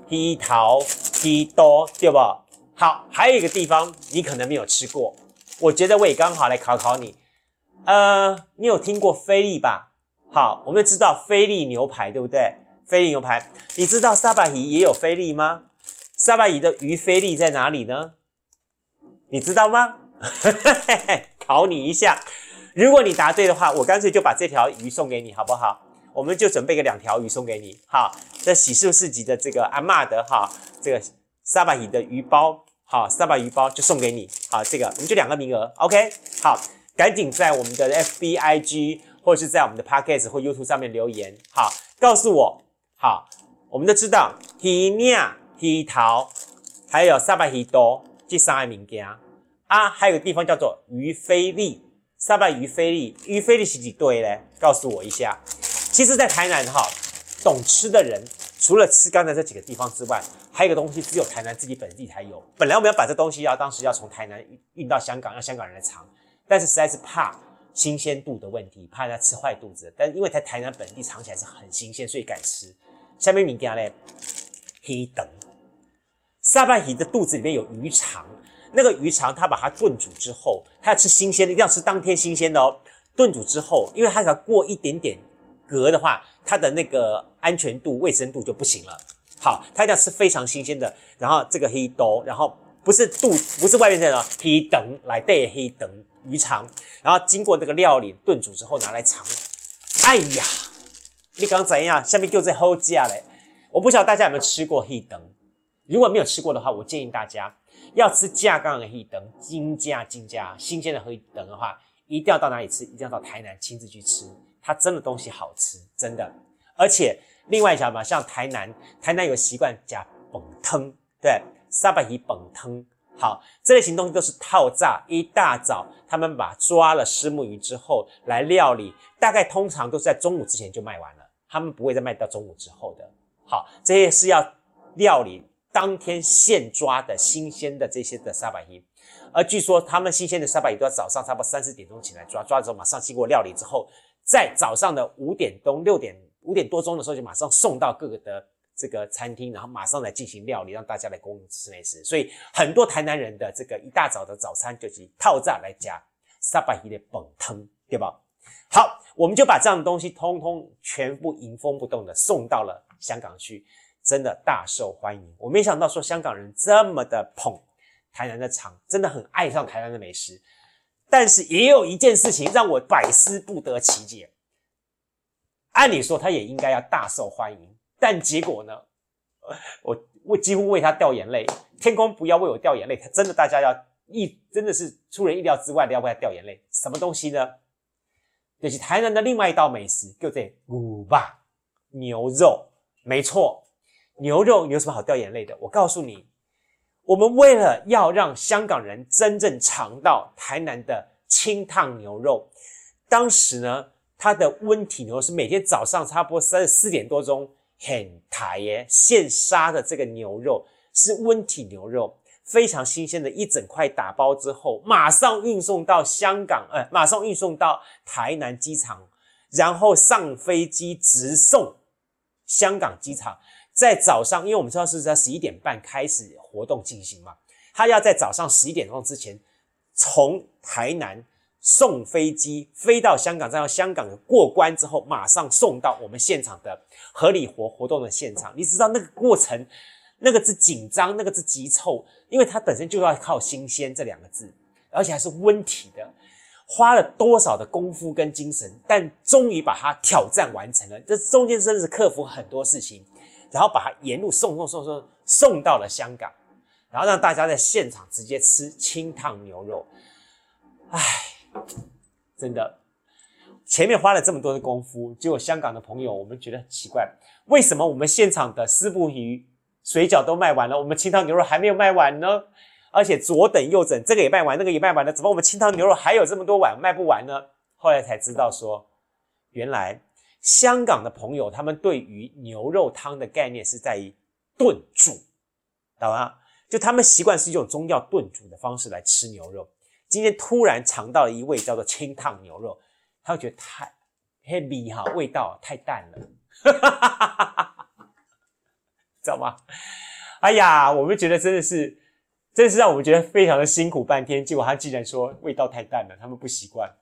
黑桃、黑多，对吧？好，还有一个地方你可能没有吃过，我觉得我也刚好来考考你，呃，你有听过菲力吧？好，我们知道菲力牛排，对不对？菲力牛排，你知道沙巴鱼也有菲力吗？沙巴鱼的鱼菲力在哪里呢？你知道吗？考你一下，如果你答对的话，我干脆就把这条鱼送给你，好不好？我们就准备个两条鱼送给你。好，这洗漱市集的这个阿嬷的哈，这个沙巴鱼的鱼包，好，沙巴鱼包就送给你。好，这个我们就两个名额，OK？好，赶紧在我们的 FB、IG 或者是在我们的 Podcast 或 YouTube 上面留言，好，告诉我。好，我们都知道，鱼面。鱼头，还有沙白鱼多，这三个物件啊，还有个地方叫做鱼菲力，沙巴鱼菲力，鱼菲力是几对嘞？告诉我一下。其实，在台南哈，懂吃的人除了吃刚才这几个地方之外，还有一个东西只有台南自己本地才有。本来我们要把这东西要当时要从台南运到香港，让香港人来尝，但是实在是怕新鲜度的问题，怕它吃坏肚子。但因为在台南本地尝起来是很新鲜，所以敢吃。下面你给他嘞，黑灯沙巴鱼的肚子里面有鱼肠。那个鱼肠，它把它炖煮之后，它要吃新鲜的，一定要吃当天新鲜的哦。炖煮之后，因为它只要过一点点隔的话，它的那个安全度、卫生度就不行了。好，它一定要吃非常新鲜的。然后这个黑豆，然后不是肚，不是外面这种黑等来带黑灯鱼肠，然后经过这个料理炖煮之后拿来尝。哎呀，你刚怎样？下面就在后架嘞。我不晓得大家有没有吃过黑等，如果没有吃过的话，我建议大家。要吃架杠的黑灯，金价金价新鲜的黑灯的话，一定要到哪里吃？一定要到台南亲自去吃，它真的东西好吃，真的。而且另外一条嘛，像台南，台南有习惯加本汤，对，沙巴鱼本汤。好，这类型东西都是套炸，一大早他们把抓了虱目鱼之后来料理，大概通常都是在中午之前就卖完了，他们不会再卖到中午之后的。好，这些是要料理。当天现抓的新鲜的这些的沙白鱼，而据说他们新鲜的沙白鱼都要早上差不多三四点钟起来抓，抓的时候马上经过料理之后，在早上的五点钟、六点、五点多钟的时候就马上送到各个的这个餐厅，然后马上来进行料理，让大家来供应吃美食。所以很多台南人的这个一大早的早餐就是套炸来加沙巴鱼的本汤，对吧？好，我们就把这样的东西通通全部原封不动的送到了香港去。真的大受欢迎，我没想到说香港人这么的捧台南的场，真的很爱上台南的美食。但是也有一件事情让我百思不得其解。按理说他也应该要大受欢迎，但结果呢？我我几乎为他掉眼泪。天公不要为我掉眼泪，他真的大家要意真的是出人意料之外的要为他掉眼泪。什么东西呢？就是台南的另外一道美食，叫做五霸牛肉，没错。牛肉你有什么好掉眼泪的？我告诉你，我们为了要让香港人真正尝到台南的清汤牛肉，当时呢，它的温体牛肉是每天早上差不多三四点多钟很台耶现杀的这个牛肉是温体牛肉，非常新鲜的一整块打包之后，马上运送到香港，呃，马上运送到台南机场，然后上飞机直送香港机场。在早上，因为我们知道是在十一点半开始活动进行嘛，他要在早上十一点钟之前从台南送飞机飞到香港，再到香港过关之后，马上送到我们现场的合理活活动的现场。你知道那个过程，那个字紧张，那个字急凑，因为它本身就要靠新鲜这两个字，而且还是温体的，花了多少的功夫跟精神，但终于把它挑战完成了。这中间真的是克服很多事情。然后把它沿路送送送送送到了香港，然后让大家在现场直接吃清汤牛肉。唉，真的，前面花了这么多的功夫，结果香港的朋友我们觉得很奇怪，为什么我们现场的虱目鱼水饺都卖完了，我们清汤牛肉还没有卖完呢？而且左等右等，这个也卖完，那个也卖完了，怎么我们清汤牛肉还有这么多碗卖不完呢？后来才知道说，原来。香港的朋友，他们对于牛肉汤的概念是在于炖煮，懂吗？就他们习惯是一种中药炖煮的方式来吃牛肉。今天突然尝到了一味叫做清汤牛肉，他会觉得太 heavy 哈，味道太淡了，知道吗？哎呀，我们觉得真的是，真的是让我们觉得非常的辛苦半天。结果他竟然说味道太淡了，他们不习惯。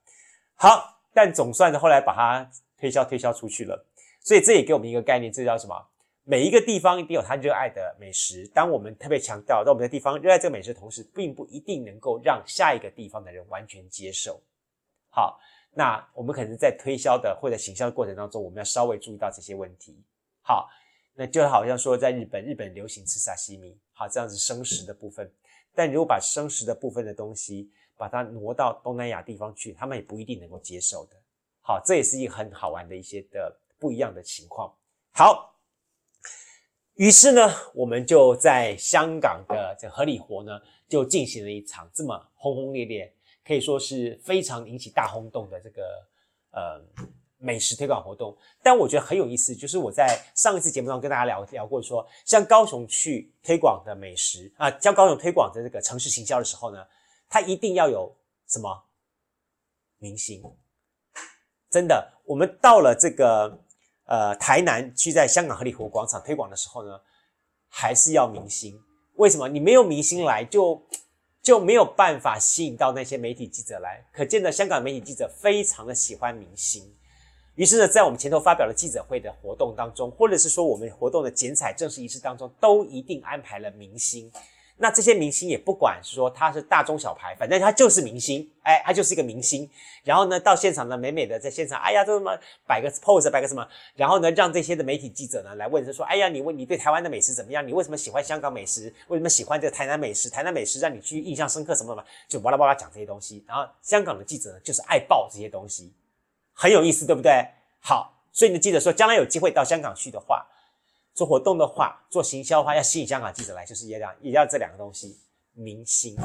好，但总算是后来把它。推销推销出去了，所以这也给我们一个概念，这叫什么？每一个地方一定有他热爱的美食。当我们特别强调在我们的地方热爱这个美食的同时，并不一定能够让下一个地方的人完全接受。好，那我们可能在推销的或者行销的过程当中，我们要稍微注意到这些问题。好，那就好像说在日本，日本流行吃沙西米，好，这样子生食的部分。但如果把生食的部分的东西把它挪到东南亚地方去，他们也不一定能够接受的。好，这也是一个很好玩的一些的不一样的情况。好，于是呢，我们就在香港的这合理活呢，就进行了一场这么轰轰烈烈、可以说是非常引起大轰动的这个呃美食推广活动。但我觉得很有意思，就是我在上一次节目中跟大家聊聊过说，像高雄去推广的美食啊，将高雄推广的这个城市行销的时候呢，它一定要有什么明星。真的，我们到了这个呃台南去在香港合理活广场推广的时候呢，还是要明星。为什么？你没有明星来就。就没有办法吸引到那些媒体记者来，可见的香港媒体记者非常的喜欢明星。于是呢，在我们前头发表的记者会的活动当中，或者是说我们活动的剪彩正式仪式当中，都一定安排了明星。那这些明星也不管是说他是大中小牌，反正他就是明星，哎，他就是一个明星。然后呢，到现场呢，美美的在现场，哎呀，这什么摆个 pose，摆个什么，然后呢，让这些的媒体记者呢来问，就说，哎呀，你问你对台湾的美食怎么样？你为什么喜欢香港美食？为什么喜欢这个台南美食？台南美食让你去印象深刻什么什么？就巴拉巴拉讲这些东西。然后香港的记者呢，就是爱报这些东西，很有意思，对不对？好，所以你记得说，将来有机会到香港去的话。做活动的话，做行销的话，要吸引香港记者来，就是也要也要这两个东西，明星，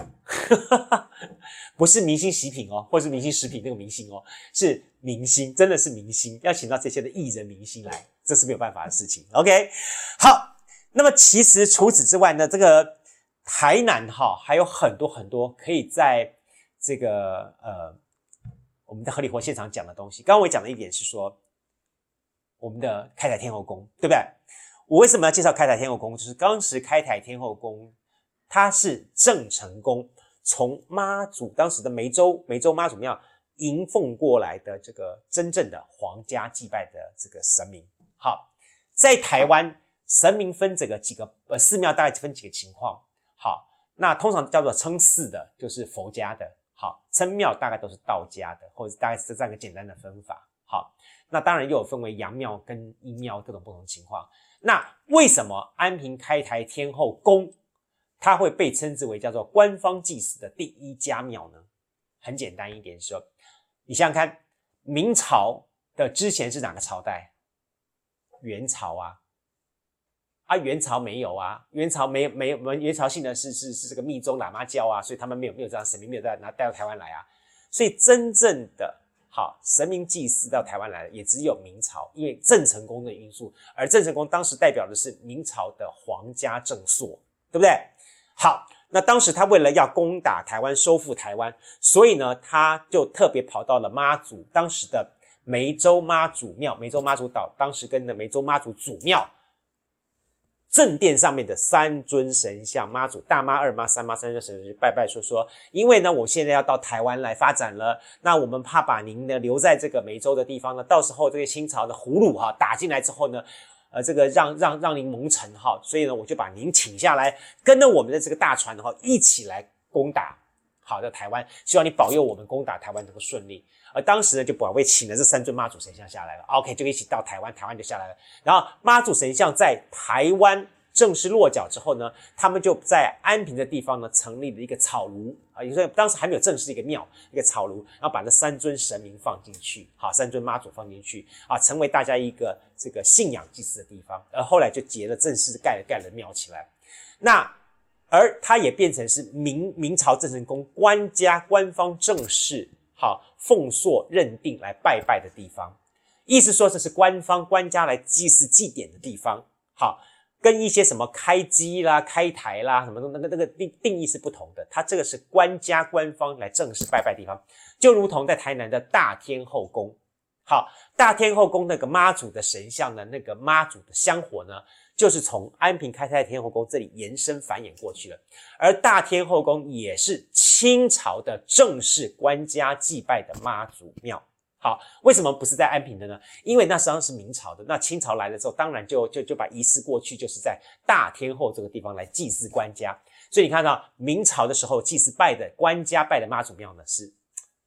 不是明星食品哦，或是明星食品那个明星哦，是明星，真的是明星，要请到这些的艺人明星来，这是没有办法的事情。OK，好，那么其实除此之外呢，这个台南哈还有很多很多可以在这个呃我们的合理活现场讲的东西。刚刚我讲的一点是说，我们的开台天后宫，对不对？我为什么要介绍开台天后宫？就是当时开台天后宫，它是郑成功从妈祖当时的梅州梅州妈祖庙迎奉过来的这个真正的皇家祭拜的这个神明。好，在台湾神明分这个几个呃寺庙大概分几个情况。好，那通常叫做称寺的，就是佛家的；好，称庙大概都是道家的，或者大概是这样一个简单的分法。好，那当然又有分为阳庙跟阴庙各种不同情况。那为什么安平开台天后宫，它会被称之为叫做官方祭祀的第一家庙呢？很简单一点说，你想想看，明朝的之前是哪个朝代？元朝啊，啊元朝没有啊，元朝没有没有，元朝信的是是是这个密宗喇嘛教啊，所以他们没有没有这样神明，没有带拿带到台湾来啊，所以真正的。好，神明祭祀到台湾来了，也只有明朝，因为郑成功的因素，而郑成功当时代表的是明朝的皇家正朔，对不对？好，那当时他为了要攻打台湾，收复台湾，所以呢，他就特别跑到了妈祖当时的梅州妈祖庙，梅州妈祖岛，当时跟的梅州妈祖祖庙。正殿上面的三尊神像，妈祖、大妈、二妈、三妈三尊神像，拜拜说说，因为呢，我现在要到台湾来发展了，那我们怕把您呢留在这个梅州的地方呢，到时候这个清朝的俘虏哈打进来之后呢，呃，这个让让让您蒙尘哈，所以呢，我就把您请下来，跟着我们的这个大船哈一起来攻打好的台湾，希望你保佑我们攻打台湾这个顺利。而当时呢，就保卫请了这三尊妈祖神像下来了，OK，就一起到台湾，台湾就下来了。然后妈祖神像在台湾正式落脚之后呢，他们就在安平的地方呢，成立了一个草庐啊，也就是当时还没有正式一个庙，一个草庐，然后把这三尊神明放进去，好，三尊妈祖放进去啊，成为大家一个这个信仰祭祀的地方。而后来就结了正式盖了盖了庙起来。那而它也变成是明明朝郑成功官家官方正式。好，奉塑认定来拜拜的地方，意思说这是官方官家来祭祀祭典的地方。好，跟一些什么开机啦、开台啦什么的那个那个定定义是不同的。它这个是官家官方来正式拜拜地方，就如同在台南的大天后宫。好，大天后宫那个妈祖的神像呢，那个妈祖的香火呢，就是从安平开泰天后宫这里延伸繁衍过去了。而大天后宫也是。清朝的正式官家祭拜的妈祖庙，好，为什么不是在安平的呢？因为那实际上是明朝的，那清朝来了之后，当然就就就把仪式过去，就是在大天后这个地方来祭祀官家。所以你看到明朝的时候祭祀拜的官家拜的妈祖庙呢，是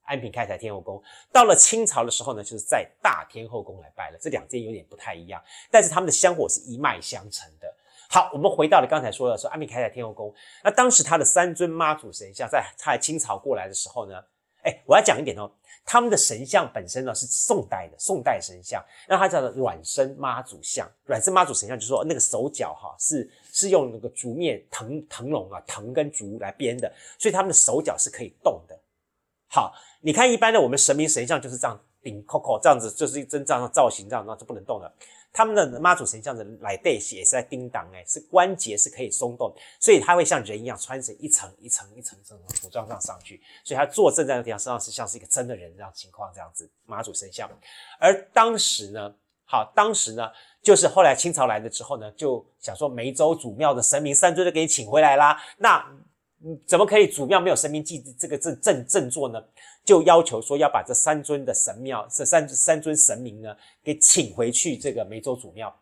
安平开台天后宫；到了清朝的时候呢，就是在大天后宫来拜了。这两间有点不太一样，但是他们的香火是一脉相承的。好，我们回到了刚才说的说安平开台天后宫。那当时他的三尊妈祖神像在在清朝过来的时候呢，哎，我要讲一点哦，他们的神像本身呢是宋代的宋代神像，那它叫做软身妈祖像。软身妈祖神像就是说那个手脚哈是是用那个竹篾藤藤笼啊藤跟竹来编的，所以他们的手脚是可以动的。好，你看一般的我们神明神像就是这样顶扣扣这样子，就是一尊这样的造型，这样那就不能动了。他们的妈祖神像的来对也是在叮当哎，是关节是可以松动，所以它会像人一样穿成一层一层一层这种服装上上去，所以他坐正在那地方，实际上是像是一个真的人这样情况这样子妈祖神像。而当时呢，好，当时呢，就是后来清朝来了之后呢，就想说梅州祖庙的神明三尊就给你请回来啦，那怎么可以祖庙没有神明祭这个正正正座呢？就要求说要把这三尊的神庙，这三三尊神明呢，给请回去这个梅州祖庙。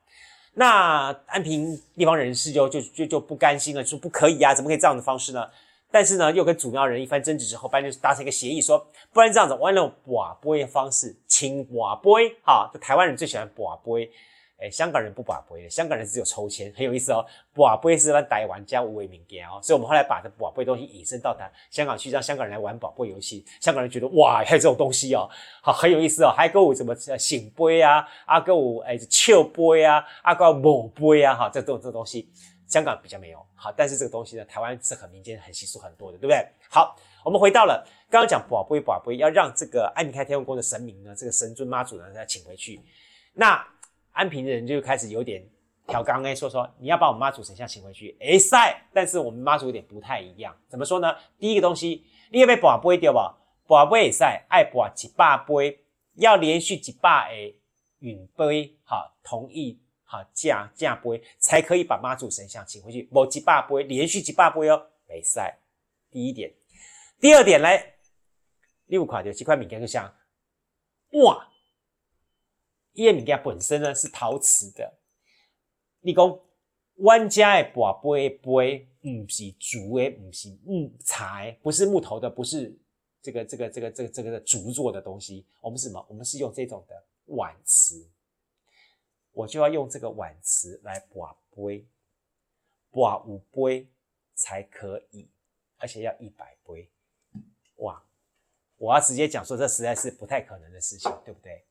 那安平地方人士就就就就不甘心了，说不可以啊，怎么可以这样的方式呢？但是呢，又跟祖庙人一番争执之后，反正就达成一个协议说，不然这样子，我用那种跋杯的方式，请跋杯，哈，就台湾人最喜欢跋杯。哎，香港人不把杯的，香港人只有抽签，很有意思哦。把杯是让台湾加五位民间哦，所以我们后来把这把杯东西引申到台香港去，让香港人来玩跋杯游戏。香港人觉得哇，还有这种东西哦，好很有意思哦。还有什么醒杯啊，阿哥五哎笑杯啊，阿哥某杯啊，哈，这这种这东西，香港比较没有。好，但是这个东西呢，台湾是很民间很习俗很多的，对不对？好，我们回到了刚刚讲跋杯跋杯，要让这个安平开天后宫的神明呢，这个神尊妈祖呢，要请回去，那。安平的人就开始有点调缸哎，说说你要把我们妈祖神像请回去，哎塞！但是我们妈祖有点不太一样，怎么说呢？第一个东西，你要被跋杯对吧？跋杯塞爱跋几百杯，要连续几百个允杯，好同意好驾驾杯，才可以把妈祖神像请回去。某几百杯，连续几百杯哦，没塞。第一点，第二点嘞，六块就几块米，就像哇。伊个物件本身呢是陶瓷的，你讲阮家的跋杯杯，不是竹的，不是木材，不是木头的，不是这个这个这个这个这个竹做的东西。我们是什么？我们是用这种的碗瓷，我就要用这个碗瓷来跋杯，跋五杯才可以，而且要一百杯。哇！我要直接讲说，这实在是不太可能的事情，对不对？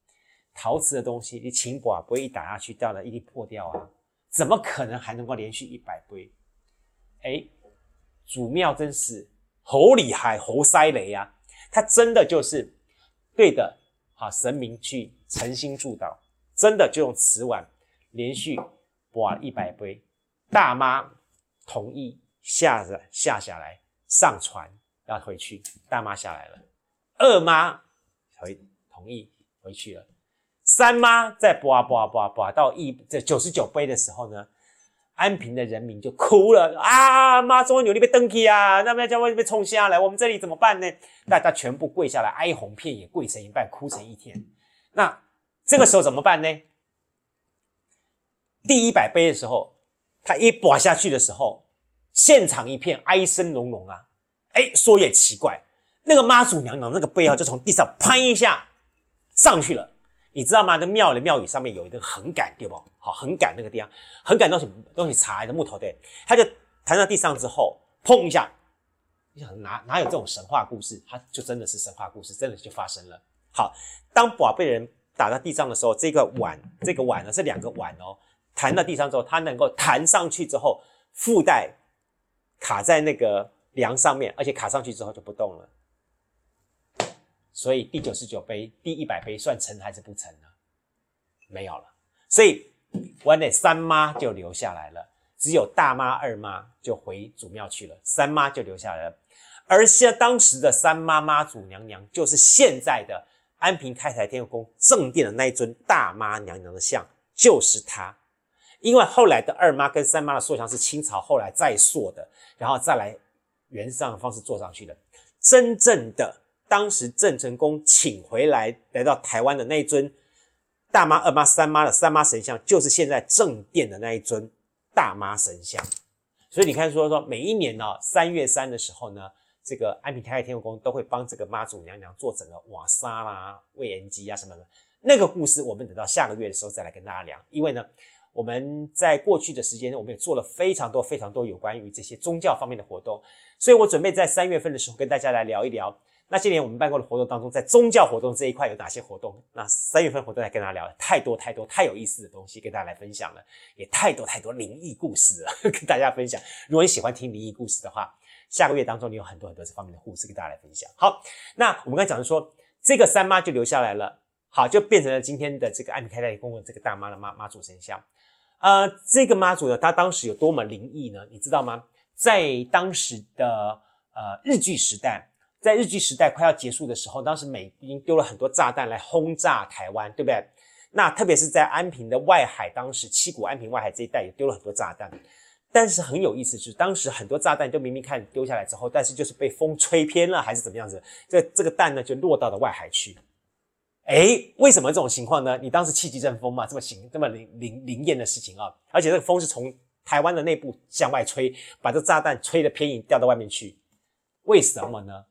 陶瓷的东西，你请把杯一打下去，掉了一定破掉啊！怎么可能还能够连续一百杯？哎，祖庙真是猴里海猴塞雷呀！他真的就是对的，好神明去诚心祝祷，真的就用瓷碗连续把一百杯。大妈同意下着下下来上船要回去，大妈下来了，二妈回同意回去了。三妈在拔拔拔拔到一这九十九杯的时候呢，安平的人民就哭了啊！妈，终于有你被登基啊！那么叫我被冲下来，我们这里怎么办呢？大家全部跪下来，哀鸿遍野，跪成一半，哭成一天。那这个时候怎么办呢？第一百杯的时候，他一拔下去的时候，现场一片哀声隆隆啊！哎，说也奇怪，那个妈祖娘娘那个杯啊，就从地上啪一下上去了。你知道吗？那庙的庙宇上面有一个横杆，对不？好，横杆那个地方，横杆东西东西插的木头对，它就弹到地上之后，砰一下，你想哪哪有这种神话故事？它就真的是神话故事，真的就发生了。好，当宝贝人打到地上的时候，这个碗，这个碗呢是两个碗哦，弹到地上之后，它能够弹上去之后，附带卡在那个梁上面，而且卡上去之后就不动了。所以第九十九杯，第一百杯算成还是不成呢？没有了。所以我的三妈就留下来了，只有大妈、二妈就回祖庙去了，三妈就留下来了。而现当时的三妈妈祖娘娘，就是现在的安平开台天后宫正殿的那一尊大妈娘娘的像，就是她。因为后来的二妈跟三妈的塑像是清朝后来再塑的，然后再来原上的方式做上去的，真正的。当时郑成功请回来来到台湾的那一尊大妈、二妈、三妈的三妈神像，就是现在正殿的那一尊大妈神像。所以你看，说说每一年呢，三月三的时候呢，这个安平太太天后宫都会帮这个妈祖娘娘做整个瓦沙啦、喂盐鸡啊什么的。那个故事我们等到下个月的时候再来跟大家聊，因为呢，我们在过去的时间我们也做了非常多非常多有关于这些宗教方面的活动，所以我准备在三月份的时候跟大家来聊一聊。那今年我们办过的活动当中，在宗教活动这一块有哪些活动？那三月份活动来跟大家聊，太多太多太有意思的东西跟大家来分享了，也太多太多灵异故事了，跟大家分享。如果你喜欢听灵异故事的话，下个月当中，你有很多很多这方面的故事跟大家来分享。好，那我们刚才讲的说，这个三妈就留下来了，好，就变成了今天的这个安平开泰宫的这个大妈的妈妈祖神像。呃，这个妈祖呢，她当时有多么灵异呢？你知道吗？在当时的呃日据时代，在日据时代快要结束的时候，当时美军丢了很多炸弹来轰炸台湾，对不对？那特别是在安平的外海，当时七股安平外海这一带也丢了很多炸弹。但是很有意思，就是当时很多炸弹就明明看丢下来之后，但是就是被风吹偏了，还是怎么样子？这这个弹呢就落到了外海去。诶，为什么这种情况呢？你当时气急阵风嘛，这么行这么灵灵灵验的事情啊！而且这个风是从台湾的内部向外吹，把这炸弹吹得偏移掉到外面去。为什么呢？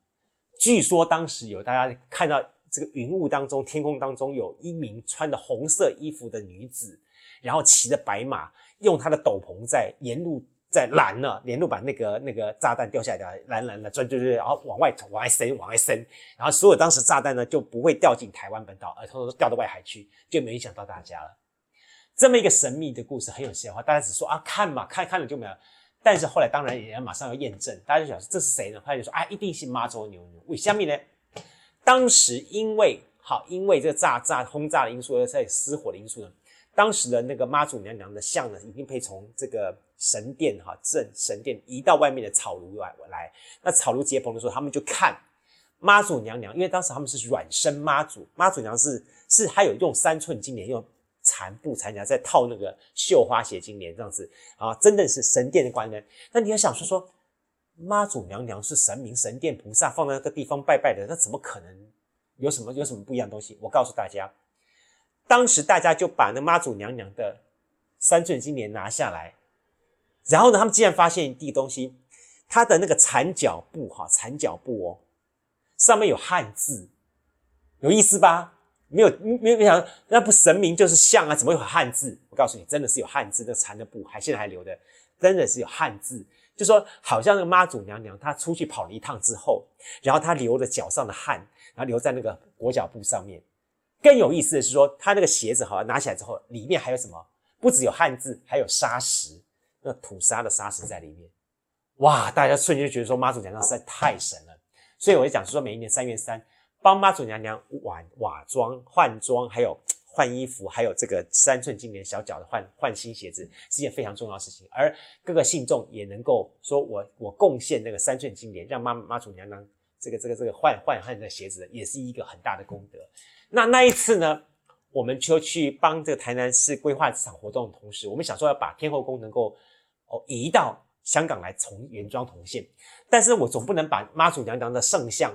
据说当时有大家看到这个云雾当中，天空当中有一名穿着红色衣服的女子，然后骑着白马。用她的斗篷在沿路在拦了，沿路把那个那个炸弹掉下来的拦拦了，转转转，然后往外往外伸，往外伸，然后所有当时炸弹呢就不会掉进台湾本岛，而偷偷掉到外海去，就没影响到大家了。这么一个神秘的故事很有戏的话，大家只说啊看嘛，看看了就没有。但是后来当然也要马上要验证，大家就想这是谁呢？他就说啊，一定是妈祖娘娘。为什么呢？当时因为好，因为这个炸炸轰炸的因素，而在失火的因素呢。当时的那个妈祖娘娘的像呢，已经被从这个神殿哈镇神殿移到外面的草庐来来。那草庐接棚的时候，他们就看妈祖娘娘，因为当时他们是软身妈祖，妈祖娘娘是是还有用三寸金莲，用缠布缠起来，再套那个绣花斜金莲这样子啊，真的是神殿的官人。那你要想说说，妈祖娘娘是神明、神殿菩萨放在那个地方拜拜的，那怎么可能有什么有什么不一样的东西？我告诉大家。当时大家就把那妈祖娘娘的三寸金莲拿下来，然后呢，他们竟然发现一地东西，它的那个缠脚布哈，缠脚布哦，上面有汉字，有意思吧？没有，没有，没想那不神明就是像啊，怎么会有汉字？我告诉你，真的是有汉字，那缠的布还现在还留的，真的是有汉字，就说好像那个妈祖娘娘她出去跑了一趟之后，然后她流了脚上的汗，然后留在那个裹脚布上面。更有意思的是说，他那个鞋子好像拿起来之后，里面还有什么？不只有汉字，还有砂石，那土沙的砂石在里面。哇！大家瞬间就觉得说妈祖娘娘实在太神了。所以我就讲说，每一年三月三，帮妈祖娘娘碗瓦妆、换装，还有 换衣服，还有这个三寸金莲小脚的换换新鞋子，是件非常重要的事情。而各个信众也能够说我我贡献那个三寸金莲，让妈妈祖娘娘这个这个这个换换换的鞋子，也是一个很大的功德。那那一次呢，我们就去帮这个台南市规划这场活动的同时，我们想说要把天后宫能够哦移到香港来重原装重现，但是我总不能把妈祖娘娘的圣像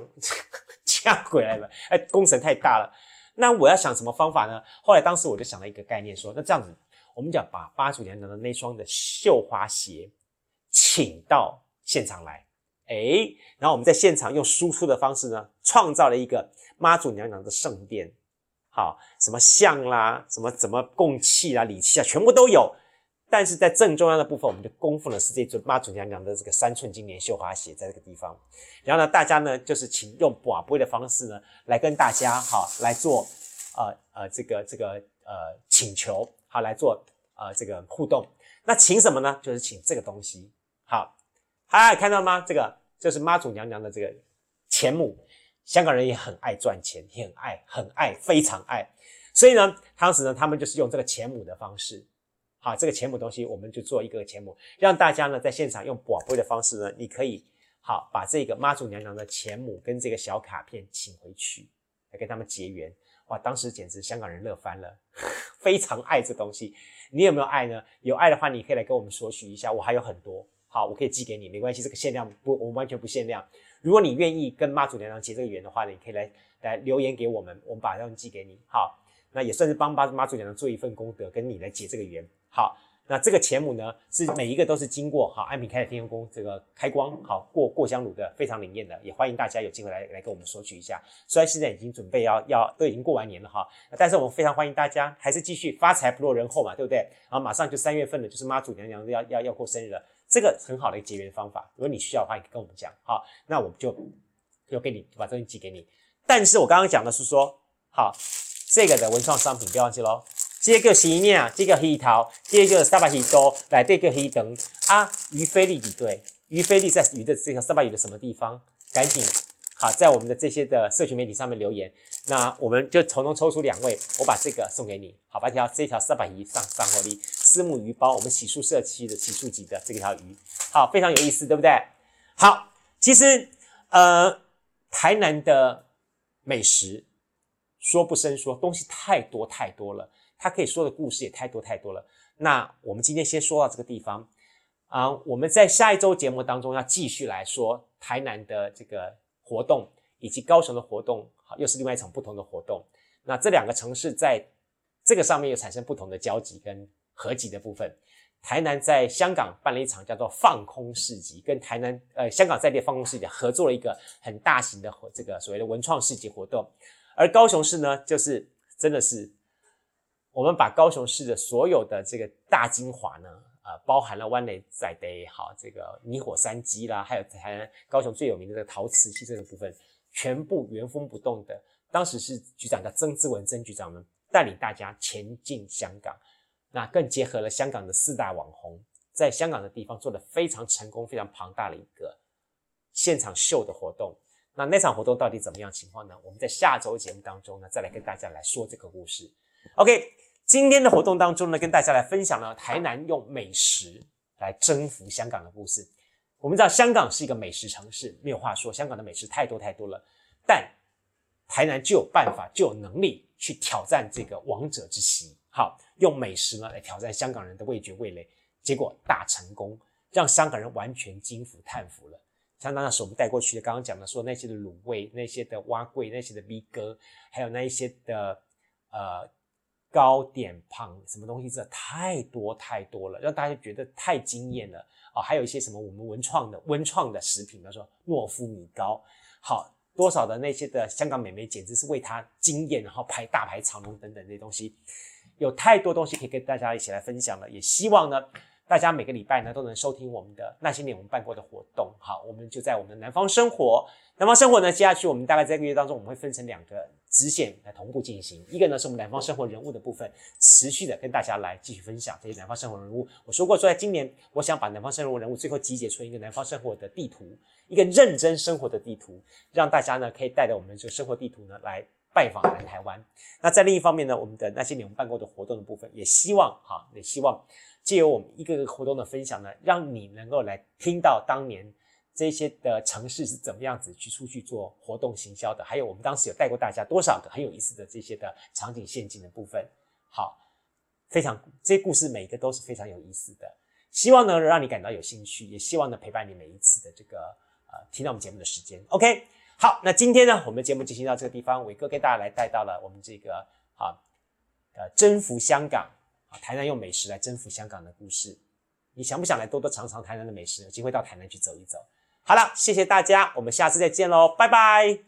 夹回来了，哎，工程太大了。那我要想什么方法呢？后来当时我就想了一个概念说，那这样子，我们就要把妈祖娘娘的那双的绣花鞋请到现场来，哎，然后我们在现场用输出的方式呢，创造了一个。妈祖娘娘的圣殿，好，什么像啦，什么怎么供器啦、礼器啊，全部都有。但是在正中央的部分，我们就供奉的是这尊妈祖娘娘的这个三寸金莲绣花鞋，在这个地方。然后呢，大家呢就是请用跋杯的方式呢来跟大家哈来做呃呃这个这个呃请求，好来做呃这个互动。那请什么呢？就是请这个东西。好，嗨，看到吗？这个就是妈祖娘娘的这个钱母。香港人也很爱赚钱，也很爱，很爱，非常爱。所以呢，当时呢，他们就是用这个钱母的方式，好，这个钱母东西，我们就做一个钱母，让大家呢在现场用跋杯的方式呢，你可以好把这个妈祖娘娘的钱母跟这个小卡片请回去，来跟他们结缘。哇，当时简直香港人乐翻了，非常爱这东西。你有没有爱呢？有爱的话，你可以来跟我们索取一下，我还有很多，好，我可以寄给你，没关系，这个限量不，我们完全不限量。如果你愿意跟妈祖娘娘结这个缘的话呢，你可以来来留言给我们，我们把它寄给你。好，那也算是帮妈妈祖娘娘做一份功德，跟你来结这个缘。好，那这个钱母呢，是每一个都是经过好安平开的天后宫这个开光好过过香炉的，非常灵验的，也欢迎大家有机会来来跟我们索取一下。虽然现在已经准备要要都已经过完年了哈，但是我们非常欢迎大家还是继续发财不落人后嘛，对不对？然后马上就三月份了，就是妈祖娘娘要要要过生日了。这个很好的一个结缘方法，如果你需要的话，你跟我们讲，好，那我们就就给你把东西寄给你。但是我刚刚讲的是说，好，这个的文创商品不要忘记喽。这个是一面，这个黑桃，这个是沙巴西多，来这个黑灯啊，于菲利比对，于菲力在鱼的这条三把鱼的什么地方？赶紧好，在我们的这些的社群媒体上面留言，那我们就从中抽出两位，我把这个送给你。好，把条这条三把鱼上上火力虱目鱼包，我们洗漱社区的洗漱级的这条鱼，好，非常有意思，对不对？好，其实呃，台南的美食说不胜说，东西太多太多了，他可以说的故事也太多太多了。那我们今天先说到这个地方啊，我们在下一周节目当中要继续来说台南的这个。活动以及高雄的活动，好，又是另外一场不同的活动。那这两个城市在这个上面又产生不同的交集跟合集的部分。台南在香港办了一场叫做放空市集，跟台南呃香港在地放空市集合作了一个很大型的这个所谓的文创市集活动。而高雄市呢，就是真的是我们把高雄市的所有的这个大精华呢。呃，包含了湾内在的好，这个泥火山鸡啦，还有台南高雄最有名的这个陶瓷器这个部分，全部原封不动的。当时是局长叫曾志文曾局长呢，带领大家前进香港，那更结合了香港的四大网红，在香港的地方做了非常成功、非常庞大的一个现场秀的活动。那那场活动到底怎么样情况呢？我们在下周节目当中呢，再来跟大家来说这个故事。OK。今天的活动当中呢，跟大家来分享了，台南用美食来征服香港的故事。我们知道香港是一个美食城市，没有话说，香港的美食太多太多了。但台南就有办法，就有能力去挑战这个王者之席。好，用美食呢来挑战香港人的味觉味蕾，结果大成功，让香港人完全惊服叹服了。像当时我们带过去的，刚刚讲的说那些的卤味，那些的碗粿，那些的米糕，还有那一些的呃。糕点旁什么东西，这太多太多了，让大家觉得太惊艳了啊、哦！还有一些什么我们文创的文创的食品，比如说诺夫米糕，好多少的那些的香港美眉简直是为它惊艳，然后排大排长龙等等这些东西，有太多东西可以跟大家一起来分享了。也希望呢，大家每个礼拜呢都能收听我们的那些年我们办过的活动。好，我们就在我们的南方生活。南方生活呢，接下去我们大概这个月当中，我们会分成两个支线来同步进行。一个呢是我们南方生活人物的部分，持续的跟大家来继续分享这些南方生活人物。我说过，说在今年，我想把南方生活人物最后集结出一个南方生活的地图，一个认真生活的地图，让大家呢可以带着我们这个生活地图呢来拜访南台湾。那在另一方面呢，我们的那些年我们办过的活动的部分，也希望哈，也希望借由我们一个个活动的分享呢，让你能够来听到当年。这些的城市是怎么样子去出去做活动行销的？还有我们当时有带过大家多少个很有意思的这些的场景陷阱的部分。好，非常这些故事每一个都是非常有意思的，希望呢让你感到有兴趣，也希望呢陪伴你每一次的这个呃听到我们节目的时间。OK，好，那今天呢我们的节目进行到这个地方，伟哥跟大家来带到了我们这个啊呃征服香港啊台南用美食来征服香港的故事。你想不想来多多尝尝台南的美食？有机会到台南去走一走。好了，谢谢大家，我们下次再见喽，拜拜。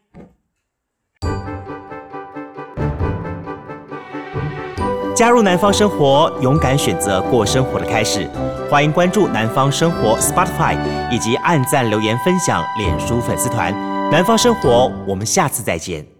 加入南方生活，勇敢选择过生活的开始。欢迎关注南方生活 Spotify，以及按赞、留言、分享脸书粉丝团。南方生活，我们下次再见。